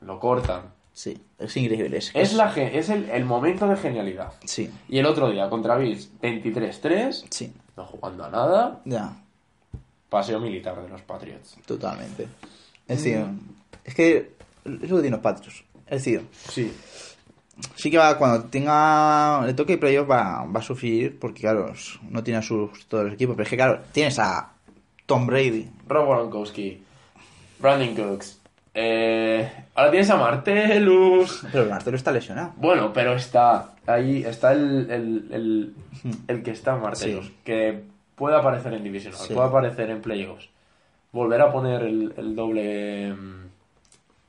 lo cortan. Sí, es increíble. Es, Es, la, es el, el momento de genialidad. Sí, Y el otro día contra Bills, 23-3, sí, no jugando a nada, ya, paseo militar de los Patriots. totalmente. Es decir, es que es lo que tienen los Patriots. Es decir, Sí. sí que va, cuando tenga le toque playoff va, va a sufrir porque, claro, no tiene a sus todos los equipos. Pero es que, claro, tienes a Tom Brady. Rob Gronkowski, Brandon Cooks. Eh, ahora tienes a Martellus. Pero Martelo está lesionado. Bueno, pero está ahí, está el, el, el, el que está Martellus, Sí. que puede aparecer en Divisional, Sí. puede aparecer en Playoffs. Volver a poner el, el doble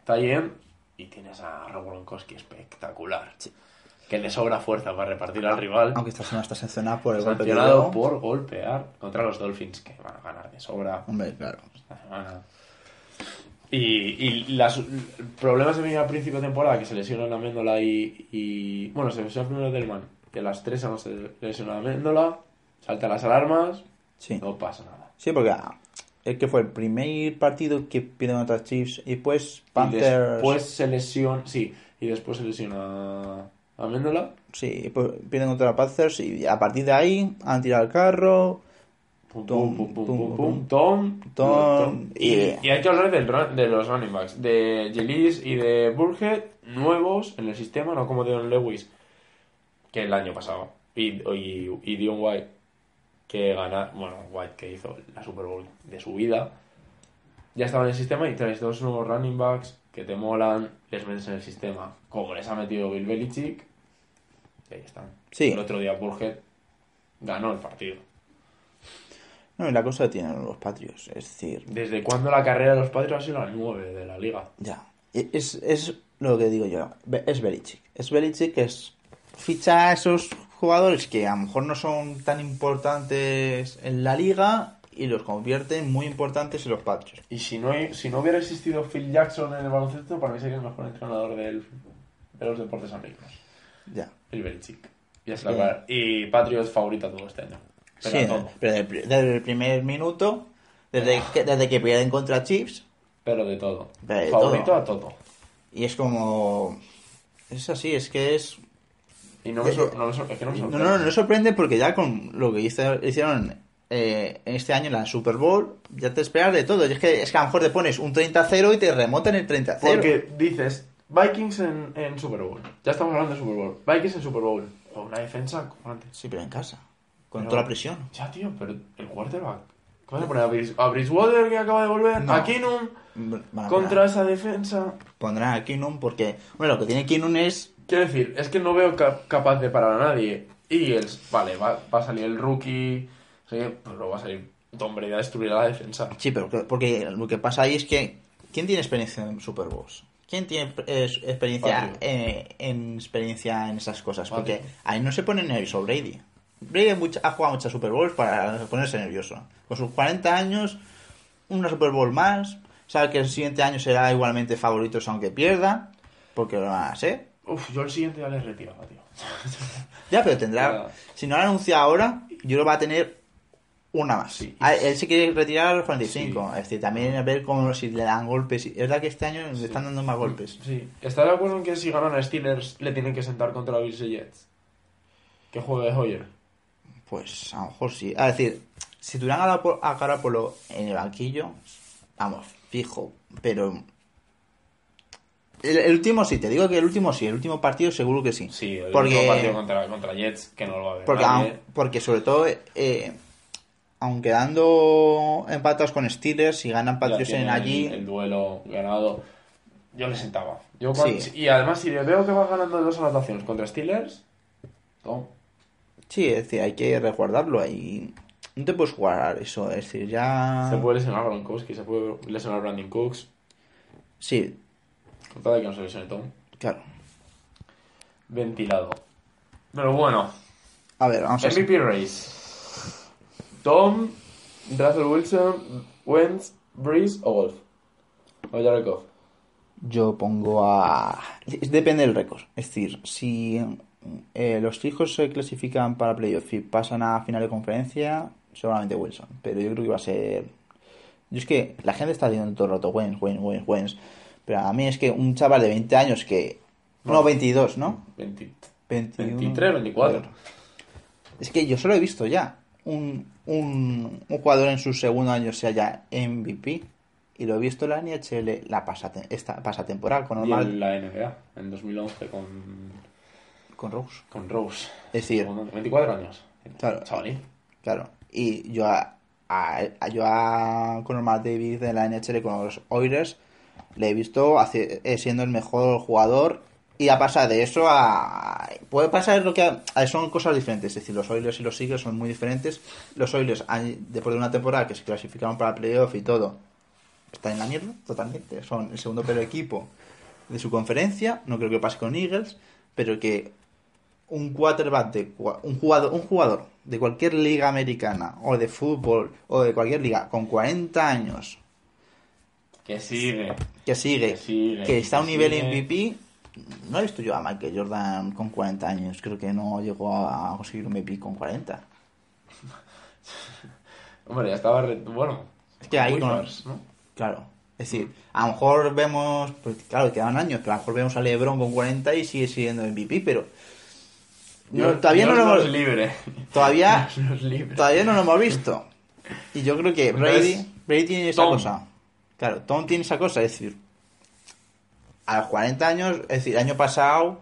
end y tienes a Rob Gronkowski espectacular. Que le sobra fuerza para repartir al rival. Aunque esta semana está sancionado por el golpe Sancionado por golpear contra los Dolphins, que van a ganar de sobra Hombre, claro. esta semana. Y, y las, el problema se venía al principio de temporada, que se lesionó la Méndola y, y- Bueno, se lesionó primero Delman, que a las tres semanas se lesionó la Méndola, saltan las alarmas, Sí. no pasa nada. Sí, porque ah, es que fue el primer partido que pierden contra Chiefs y pues Y Panthers. después se lesiona... Sí, y después se lesiona a Méndola. Sí, pues pierden contra Panthers y a partir de ahí han tirado el carro. Pum, pum, pum, pum, pum, pum, Tom, Tom, y, y- hay que hablar del de los running backs, de Jelis y de Burhead, nuevos en el sistema, no como Dion Lewis, que el año pasado, y, y, y Dion White, que gana, bueno, White que hizo la Super Bowl de su vida, ya estaba en el sistema y traes dos nuevos running backs que te molan, les metes en el sistema, como les ha metido Bill Belichick, y ahí están. Sí. El otro día Burhead ganó el partido. No, y la cosa tienen los Patriots, es decir, ¿Desde cuándo la carrera de los Patriots ha sido la 9 de la liga? ya. Es, es lo que digo yo, es Belichick. Es Belichick que es ficha a esos jugadores que a lo mejor no son tan importantes en la liga y los convierte en muy importantes en los Patriots. Y si no, hay- si no hubiera existido Phil Jackson en el baloncesto, para mí sería el mejor entrenador del- de los deportes americanos. Ya. El Belichick. Y, la Patriots favorito todo este año. Pero Sí, todo. pero desde, el- desde el primer minuto, desde que, desde que pierden contra Chiefs, Pero de todo. De favorito todo. a todo. y es como... Es así, es que es... Y no me, sor- no me es que no me No, sorprende. no, no sorprende porque ya con lo que hizo- hicieron eh, este año en la Super Bowl, ya te esperas de todo. Y es que, es que a lo mejor te pones un 30-0 y te remontan el 30-0. Porque dices, Vikings en, en Super Bowl. Ya estamos hablando de Super Bowl. Vikings en Super Bowl. O una defensa como antes. Sí, pero en casa. Con Pero- toda la presión. Ya, tío, pero el quarterback. ¿Qué vas a poner a, Bridge- a Bridgewater que acaba de volver? No. ¿A? Van a Contra esa defensa. Pondrán a Keenum porque... Bueno, lo que tiene Keenum es... Quiero decir, es que no veo cap- capaz de parar a nadie. Y el, vale, va, va a salir el rookie, sí, pero va a salir Tom Brady a destruir a la defensa. Sí, pero que- porque lo que pasa ahí es que ¿quién tiene experiencia en Super Bowls? ¿Quién tiene eh, experiencia eh, en experiencia en esas cosas? Porque ahí no se pone nervioso Brady. Brady ha mucha- ha jugado muchas Super Bowls para ponerse nervioso. Con sus 40 años, una Super Bowl más, sabe que el siguiente año será igualmente favoritos aunque pierda, porque lo van a ser. Uf, yo el siguiente ya le retiraba, tío. Ya, pero tendrá. Ya. Si no lo anuncia ahora, yo lo va a tener una más. Sí. Ah, Él se quiere retirar a los 45. Sí. Es decir, también a ver cómo si le dan golpes. Es verdad que este año le están dando más golpes. Sí. ¿Está de acuerdo en que si ganan a Steelers le tienen que sentar contra Bills y Jets? Que juegue Hoyer. Pues a lo mejor sí. Es decir, si tuvieran a, a Garapolo en el banquillo, vamos, fijo. Pero. El, el último sí, te digo que el último sí, el último partido seguro que sí. Sí, el porque, último partido contra, contra Jets, que no lo va a ver Porque, nadie. aun- porque sobre todo, eh, aunque dando empatas con Steelers, si ganan Patriots en allí, El, el duelo ganado. Yo le sentaba. Yo Sí. Y además, si le veo que va ganando dos anotaciones contra Steelers, tom. Sí, es decir, hay que resguardarlo ahí. No te puedes jugar eso, es decir, ya... Se puede lesionar Gronkowski, se puede lesionar Brandon Cooks. Sí, Con tal de que no se lesione Tom. claro. Ventilado. Pero bueno, A ver, vamos a ver. MVP Race. Tom, Russell Wilson, Wentz, Breeze o Wolf. O Jared. Yo pongo a... Depende del récord. Es decir, si eh, los hijos se clasifican para playoff y pasan a final de conferencia, seguramente Wilson. Pero yo creo que va a ser... Yo es que la gente está diciendo todo el rato Wentz, Wentz, Wentz, Wentz. Pero a mí es que un chaval de 20 años que... No, No. 22, ¿no? 20 21. 23, 24. Bueno. Es que yo solo he visto ya un, un, un jugador en su segundo año sea ya MVP y lo he visto en la NHL la pasate- esta pasatemporada con Y normal en la NBA, en 2011 con, con Rose. con Rose. Es decir, Segundo- 24 años. Claro. Chavalín. claro. Y yo a, a, a- yo a Conor McDavid de la NHL con los Oilers le he visto hace- eh, siendo el mejor jugador y a pasar de eso a puede pasar lo que a- son cosas diferentes es decir los Oilers y los Eagles son muy diferentes los Oilers después de una temporada que se clasificaron para playoff y todo están en la mierda totalmente son el segundo peor equipo de su conferencia no creo que pase con Eagles pero que un quarterback de un jugador un jugador de cualquier liga americana o de fútbol o de cualquier liga con 40 años Que sigue. que sigue, Que sigue, que está a un que nivel sigue. MVP. No he visto yo a Michael Jordan con 40 años. Creo que no llegó a conseguir un MVP con 40. Hombre, ya estaba. re- Bueno. Es que ahí con- Wizards, ¿no? Claro. Es decir, a lo mejor vemos, pues claro, quedan años, pero a lo mejor vemos a LeBron con 40 y sigue siendo MVP, pero no, Dios- todavía no Dios hemos, libre. todavía, libre. todavía no lo hemos visto. Y yo creo que Brady, Entonces, Brady tiene esa Tom. cosa. Claro, Tom tiene esa cosa, es decir, a los 40 años, es decir, el año pasado,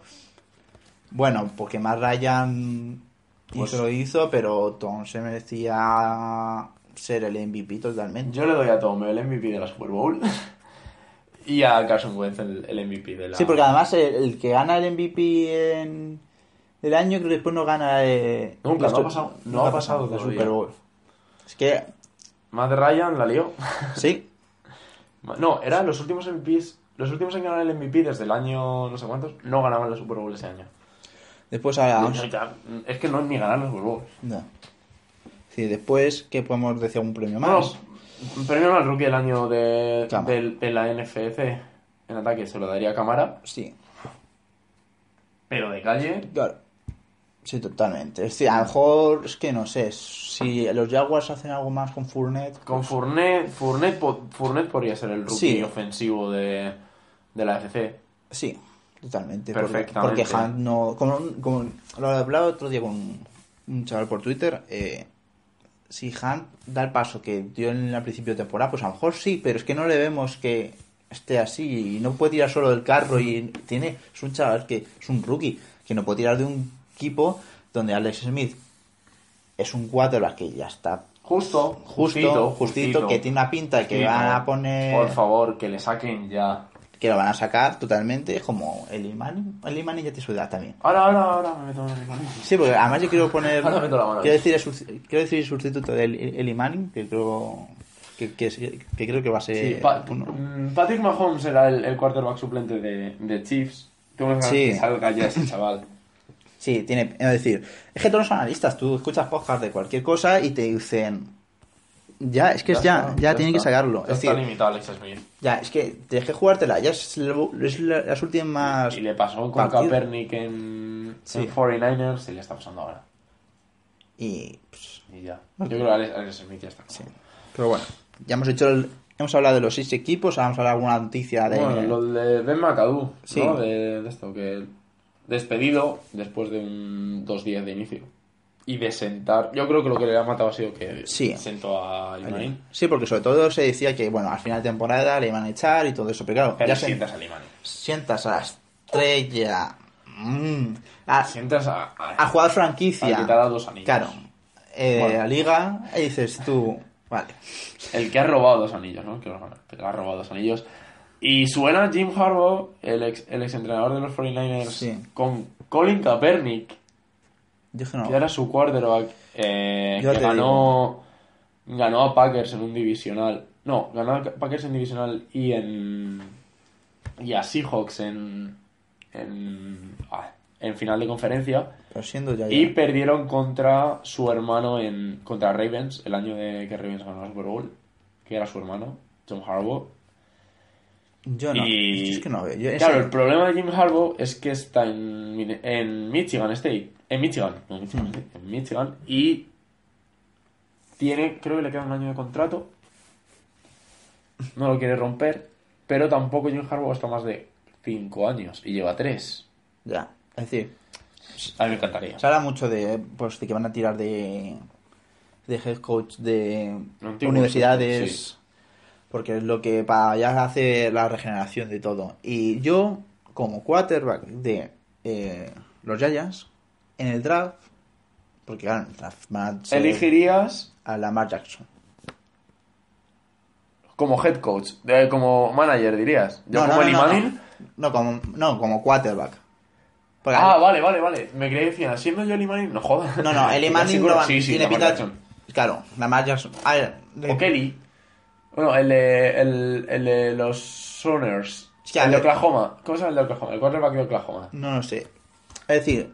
bueno, porque más Ryan Pues- hizo lo hizo, pero Tom se merecía ser el MVP totalmente. Yo le doy a Tom el MVP de la Super Bowl. y a Carson Wentz el, el MVP de la. Sí, porque además el, el que gana el MVP en el año creo que después no gana eh, Nunca, no ha pasado- no ha pasado todavía. Super Bowl. Es que Matt Ryan la lió. sí, No, eran los últimos MVPs. Los últimos en ganar el MVP desde el año no sé cuántos no ganaban la Super Bowl ese año. después ahora vamos- No, es que no es ni ganar la Super Bowl. no. Sí, después que podemos decir un premio más. Bueno, premio al rookie del año de, del- de la NFF en ataque se lo daría a Cámara, Sí, pero de calle. claro. Sí, totalmente. Es decir, a lo mejor es que no sé, si los Jaguars hacen algo más con Fournette, Con pues, Fournette, Fournette, po- Fournette podría ser el rookie Sí. ofensivo de, de la FC. sí, totalmente. Perfectamente. porque Hunt no, como, como lo hablaba otro día con un, un chaval por Twitter, eh, si Hunt da el paso que dio en el principio de temporada, pues a lo mejor sí, pero es que no le vemos que esté así y no puede tirar solo del carro y tiene es un chaval que es un rookie que no puede tirar de un equipo donde Alex Smith es un quarterback que ya está Justo, justo, justito, que tiene una pinta que Sí, van a poner Por favor, que le saquen ya. que lo van a sacar totalmente, como el Manning. El Manning ya tiene su edad también. Ahora, ahora, ahora me meto en el Sí, porque además yo quiero poner. Ahora meto la mano. quiero, decir el, quiero decir el sustituto del Eli Manning, que creo que, que, que creo que va a ser. Sí, Pa- uno. mm, Patrick Mahomes era el, el quarterback suplente de, de Chiefs. Tengo ganas Sí. que salga ya ese chaval. Sí, tiene. Es decir, es que todos los analistas, tú escuchas podcast de cualquier cosa y te dicen. Ya, es que es ya, está, ya, tienen que sacarlo. Ya Es está decir, limitado Alex Smith. ya, es que tienes que jugártela, ya es, las últimas. Y le pasó con partidos. Kaepernick en, Sí. en 49ers y le está pasando ahora. Y. pues, Y ya. Yo creo que Alex, Alex Smith ya está. sí. Pero bueno, ya hemos hecho el- Hemos hablado de los seis equipos, ahora vamos a hablar de alguna noticia de. Bueno, lo de Ben McAdoo, Sí. ¿no? De, de esto, que despedido después de un 2-10 de inicio. Y de sentar. Yo creo que lo que le ha matado ha sido que Sí. sentó a Imanin. Sí, porque sobre todo se decía que, bueno, al final de temporada le iban a echar y todo eso, pero claro, Pero ya se- sientas a Imanin. sientas a la estrella, mm, a, Sientas a, a, a jugar franquicia, dado dos anillos. claro, eh, Bueno. a liga, y dices tú, vale, El que ha robado dos anillos, ¿no? Que que ha robado dos anillos. Y suena Jim Harbaugh, el ex, el ex entrenador de los 49ers, Sí. con Colin Kaepernick, yo que no, que era su quarterback, eh, que ganó, ganó a Packers en un divisional. No, ganó a Packers en divisional y en. y a Seahawks en. en. ah, en final de conferencia. pero siendo ya, Y ya. perdieron contra su hermano en contra Ravens, el año de que Ravens ganó la Super Bowl, que era su hermano, John Harbaugh. Yo no, y es que no veo, yo- claro, el problema de Jim Harbaugh es que está en, en Michigan State, en Michigan, no en Michigan, State, en Michigan y tiene, creo que le queda un año de contrato. No lo quiere romper, pero tampoco Jim Harbaugh está más de 5 años y lleva 3. ya, es decir, A mí me encantaría. se habla mucho de, pues, de que van a tirar de, de head coach de universidades, sí. Porque es lo que para ya hacer la regeneración de todo. Y yo, como quarterback de eh, los Giants, en el draft, porque claro, en el draft ser Elegirías a Lamar Jackson. como head coach, de- como manager dirías. Yo como Eli no, Manning. no, como, no, como quarterback. Porque- Ah, vale, vale, vale. Me creía que decían, siendo yo Eli Manning, no jodas. No, no, Eli Manning no sí, sí, tiene pinta. Claro, Lamar Jackson. A ver, de- O Kelly. Bueno, el de, el, el de los Sooners. El de. Oklahoma. ¿Cómo se llama el de Oklahoma? El quarterback de Oklahoma. No lo sé. Es decir,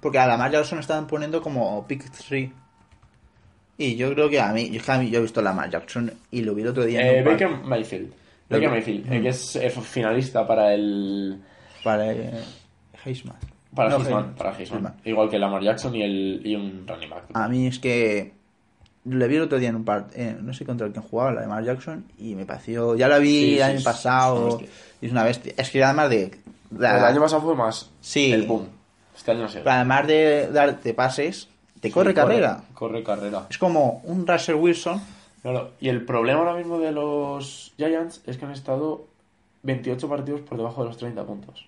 porque a Lamar Jackson están poniendo como pick 3. Y yo creo que a mí, yo, es que a mí- yo he visto a Lamar Jackson y lo vi el otro día en Eh, par- Baker Mayfield. Baker Mayfield, Mm. eh, que es eh, finalista para el. para eh, Heisman. Para No, Heisman. Heisman. Para Heisman. Heisman. Igual que Lamar Jackson y, el, y un running back. A mí es que le vi el otro día en un par, eh, no sé contra quién jugaba, la de Lamar Jackson, y me pareció, ya la vi Sí, el año es- pasado, es una bestia. y es una bestia. Es que además de, de- el año pasado fue más. Sí. El boom. Este año no sé. además de darte pases, te corre carrera. Corre carrera. Es como un Russell Wilson. Claro, y el problema ahora mismo de los Giants es que han estado 28 partidos por debajo de los 30 puntos.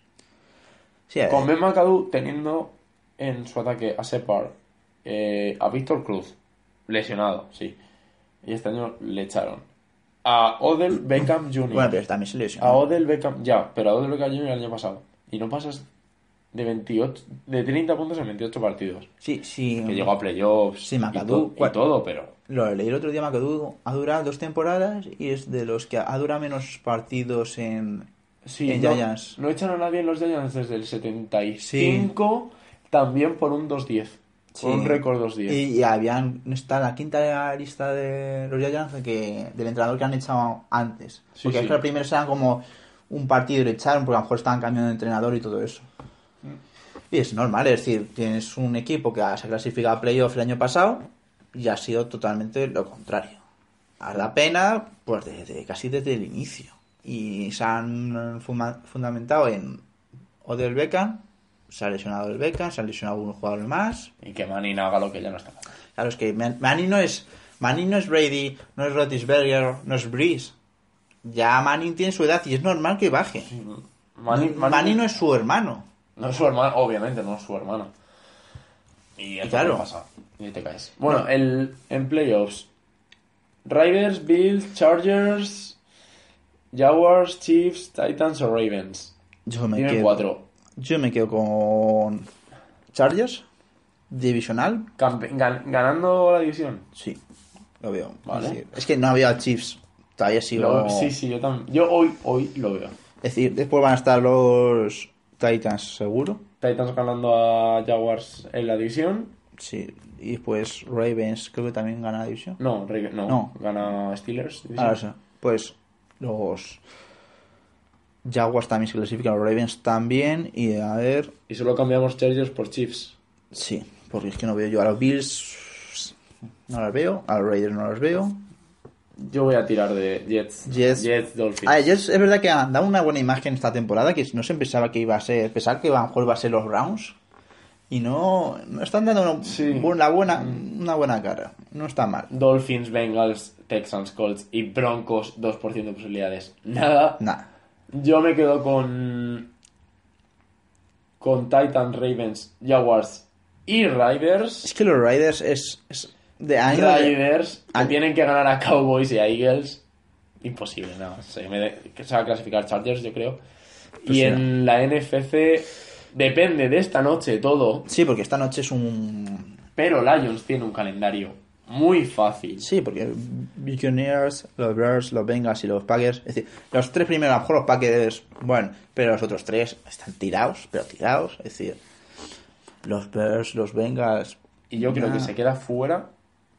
Sí, Con Ben McAdoo teniendo en su ataque a Separ, eh, a Víctor Cruz, lesionado, sí. Y este año le echaron. A Odell Beckham Jr. bueno, pero también se A lesionó. Odell Beckham, ya, pero a Odell Beckham Jr. el año pasado. Y no pasas de 28, de 30 puntos en 28 partidos. Sí, sí. Que llegó a playoffs Sí, y, to- y todo, pero... Lo leí el otro día, McAdoo ha durado dos temporadas y es de los que ha durado menos partidos en, Sí, en no, Giants. no echan a nadie en los Giants desde el 75, también por un 2-10. Sí. Un récord 2-10. Y, y habían está la quinta lista de los Giants que, del entrenador que han echado antes. Sí, porque sí. es que los primeros eran como un partido y lo echaron porque a lo mejor estaban cambiando de entrenador y todo eso. Mm. Y es normal, es decir, tienes un equipo que se ha clasificado a playoff el año pasado y ha sido totalmente lo contrario. A la pena, pues desde casi desde el inicio. Y se han fuma- fundamentado en Odell Beckham, se ha lesionado el Beckham, se han lesionado algunos jugadores más. Y que Manning haga lo que ya no está. Claro, es que Man- Manning no es Manning no es Brady, no es Roethlisberger, no es Breeze. Ya Manning tiene su edad y es normal que baje. Manning, Manning, no es su hermano. no es su hermano, obviamente no es su hermano. Y eso Claro. pasa. Y te caes. Bueno, el, en playoffs. Riders, Bills, Chargers. Jaguars, Chiefs, Titans o Ravens. Yo me Tienen quedo. cuatro. Yo me quedo con Chargers, divisional, Campe- gan- ganando la división. sí, lo veo. Vale. Es, decir, es que no había Chiefs, todavía sigo. Lo- sí, sí, yo también. Yo hoy, hoy lo veo. Es decir, después van a estar los Titans seguro, Titans ganando a Jaguars en la división. sí, y después Ravens creo que también gana la división. No, no, No. gana Steelers. división. Ahora sí, pues los Jaguars también se clasifican, los Ravens también, y a ver, Y solo cambiamos Chargers por Chiefs. sí, porque es que no veo yo a los Bills, no los veo, a los Raiders no los veo. Yo voy a tirar de Jets. Jets. Dolphins. A ellos es verdad que han dado una buena imagen esta temporada, que no se pensaba que iba a ser, pensaba que a lo mejor iba a ser los Browns, y no, no están dando una, Sí. una buena, una buena cara, no está mal. Dolphins, Bengals, Texans, Colts y Broncos, 2% de posibilidades. Nada. Nada. Yo me quedo con. Con Titans, Ravens, Jaguars y Riders. Es que los Raiders es, es de año. de- Riders que año- tienen que ganar a Cowboys y a Eagles. Imposible, no. Se, me de- que se va a clasificar Chargers, yo creo. Pues y en la NFC depende de esta noche todo. Sí, porque esta noche es un... Pero Lions tiene un calendario muy fácil. Sí, porque Buccaneers, los Bears, los Bengals y los Packers... Es decir, los tres primeros, a lo mejor los Packers, bueno, pero los otros tres están tirados, pero tirados. Es decir, los Bears, los Bengals... Y yo creo que se queda fuera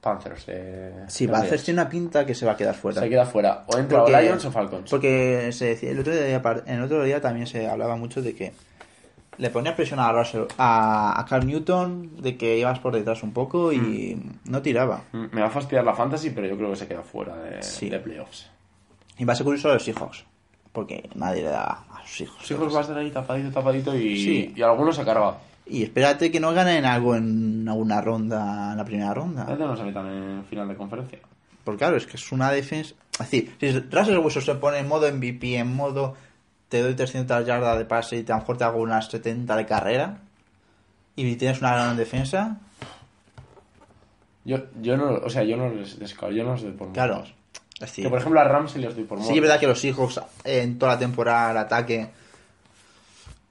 Panthers. eh, Sí, Raiders. hacerse una pinta que se va a quedar fuera. Se queda fuera. O entra Porque- o Lions o Falcons. Porque se decía, el otro día, en el otro día también se hablaba mucho de que le ponía presión a Russell, a, a Carl Newton, de que ibas por detrás un poco y Mm. no tiraba. Mm, Me va a fastidiar la fantasy, pero yo creo que se queda fuera de, Sí. de playoffs. Y va a ser curioso a los hijos, porque nadie le da a sus hijos. Los hijos va a estar ahí tapadito, tapadito y, Sí. y algunos se carga. Y espérate que no ganen algo en alguna ronda, en la primera ronda. Este no se metan en final de conferencia. Porque claro, es que es una defensa... Es decir, si Russell Wilson se pone en modo MVP, en modo te doy 300 yardas de pase y a lo mejor te hago unas 70 de carrera, y tienes una gran defensa, Yo, yo no, o sea, yo no les yo no les doy por claro. muertos. Que por ejemplo a Rams sí les doy por sí muertos. es verdad que los hijos eh, en toda la temporada al ataque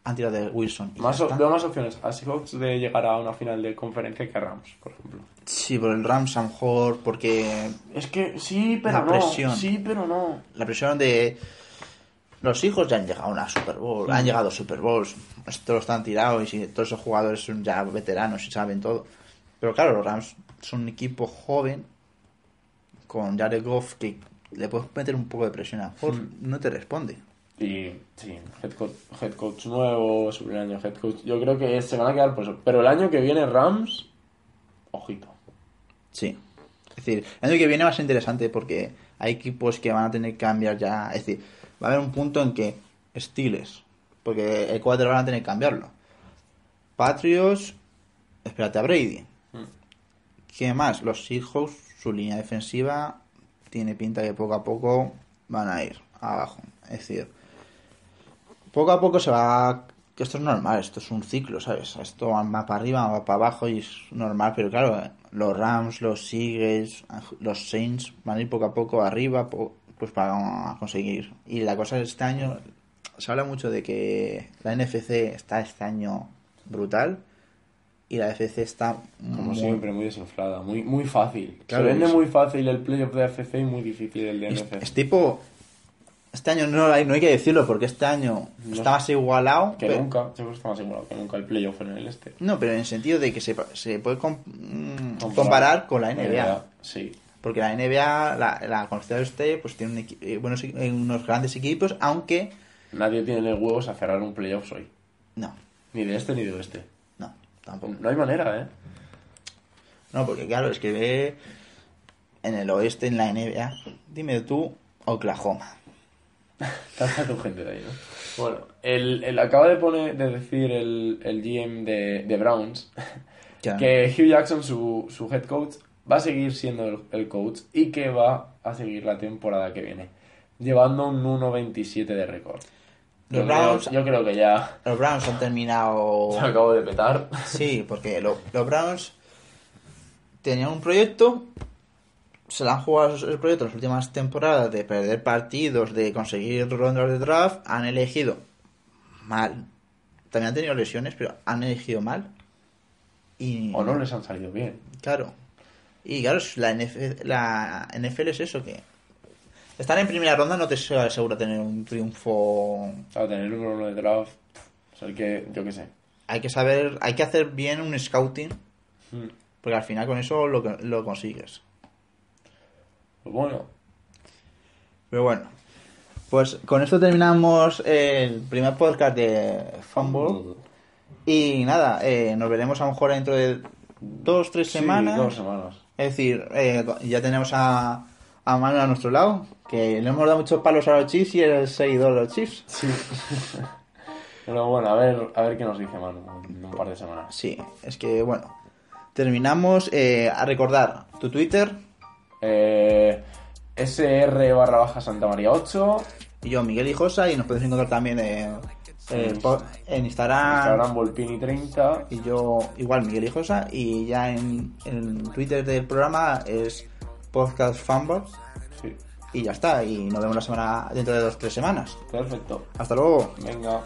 han tirado de Wilson. Más o- veo más opciones a Seahawks de llegar a una final de conferencia que a Rams, por ejemplo. Sí, por el Rams a lo mejor, porque Es que sí, pero La no. presión. Sí, pero no. la presión de los hijos ya han llegado a una Super Bowl, han llegado a Super Bowls, todos están tirados y todos esos jugadores son ya veteranos y saben todo. Pero claro, los Rams son un equipo joven con Jared Goff que le puedes meter un poco de presión, a lo mejor no te responde. Y sí, head coach, head coach nuevo, sobre el año head coach. Yo creo que se van a quedar por eso. Pero el año que viene Rams, ojito. Sí. Es decir, el año que viene va a ser interesante porque hay equipos que van a tener que cambiar ya. Es decir, va a haber un punto en que Steelers, porque el cuadro van a tener que cambiarlo. Patriots, espérate a Brady. ¿Qué más? Los Seahawks, su línea defensiva tiene pinta que poco a poco van a ir abajo. Es decir, poco a poco se va. Que esto es normal, esto es un ciclo, ¿sabes? Esto va más para arriba, va para abajo y es normal, pero claro, eh, los Rams, los Eagles, los Saints van a ir poco a poco arriba, po- pues para conseguir. Y la cosa es este año, se habla mucho de que la NFC está este año brutal y la FC está Como muy- siempre, muy desinflada, muy, muy fácil. Claro, Se vende es- muy fácil el playoff de AFC y muy difícil el de NFC. es tipo. Este año no hay, no hay que decirlo porque este año No. está más igualado. que pero- nunca, siempre está más asegurado que nunca el playoff en el este. No, pero en el sentido de que se, se puede mm, Comparar. comparar con la NBA. Sí. Porque la NBA, la, la conocida de usted, pues tiene un eh, buenos, unos grandes equipos, aunque. Nadie tiene huevos a cerrar un playoff hoy. No, Ni de este ni de oeste. no, tampoco. No hay manera, ¿eh? No, porque claro, es que ve en el oeste, en la NBA. Dime tú, Oklahoma. Tanta tu gente de ahí, ¿no? Bueno, el, el acaba de poner, de decir el, el GM de, de Browns que Hugh Jackson, su, su head coach, va a seguir siendo el, el coach y que va a seguir la temporada que viene, llevando un 1.27 de récord. Yo, Los creo- Browns- yo creo que ya Los Browns han terminado. se acabo de petar. Sí, porque lo- los Browns tenían un proyecto, se la han jugado el proyecto en las últimas temporadas de perder partidos, de conseguir rondas de draft, han elegido mal. También han tenido lesiones, pero han elegido mal. Y, O no les han salido bien. Claro. Y claro, la NFL, la NFL es eso, que estar en primera ronda no te asegura tener un triunfo. Claro, tener un uno de draft. O sea, que, yo qué sé. Hay que saber, hay que hacer bien un scouting, Mm. porque al final con eso lo, lo consigues. Pues bueno, Pero bueno, pues con esto terminamos el primer podcast de Fumble. Y nada, eh, nos veremos a lo mejor dentro de dos, tres Sí, semanas. dos semanas. Es decir, eh, ya tenemos a, a Manu a nuestro lado, que le hemos dado muchos palos a los Chiefs y es seguidor de los Chiefs. Sí. Pero bueno, a ver, a ver qué nos dice Manu en un par de semanas. Sí, es que bueno, terminamos eh, a recordar tu Twitter Eh, SR barra baja Santa María 8. y yo, Miguel Hijosa, y nos puedes encontrar también eh, eh, po- en Instagram, Instagram Volpini30. y yo igual Miguel Hijosa, y ya en, en Twitter del programa es Podcast Sí, y ya está, y nos vemos la semana dentro de dos tres semanas. perfecto. Hasta luego. Venga.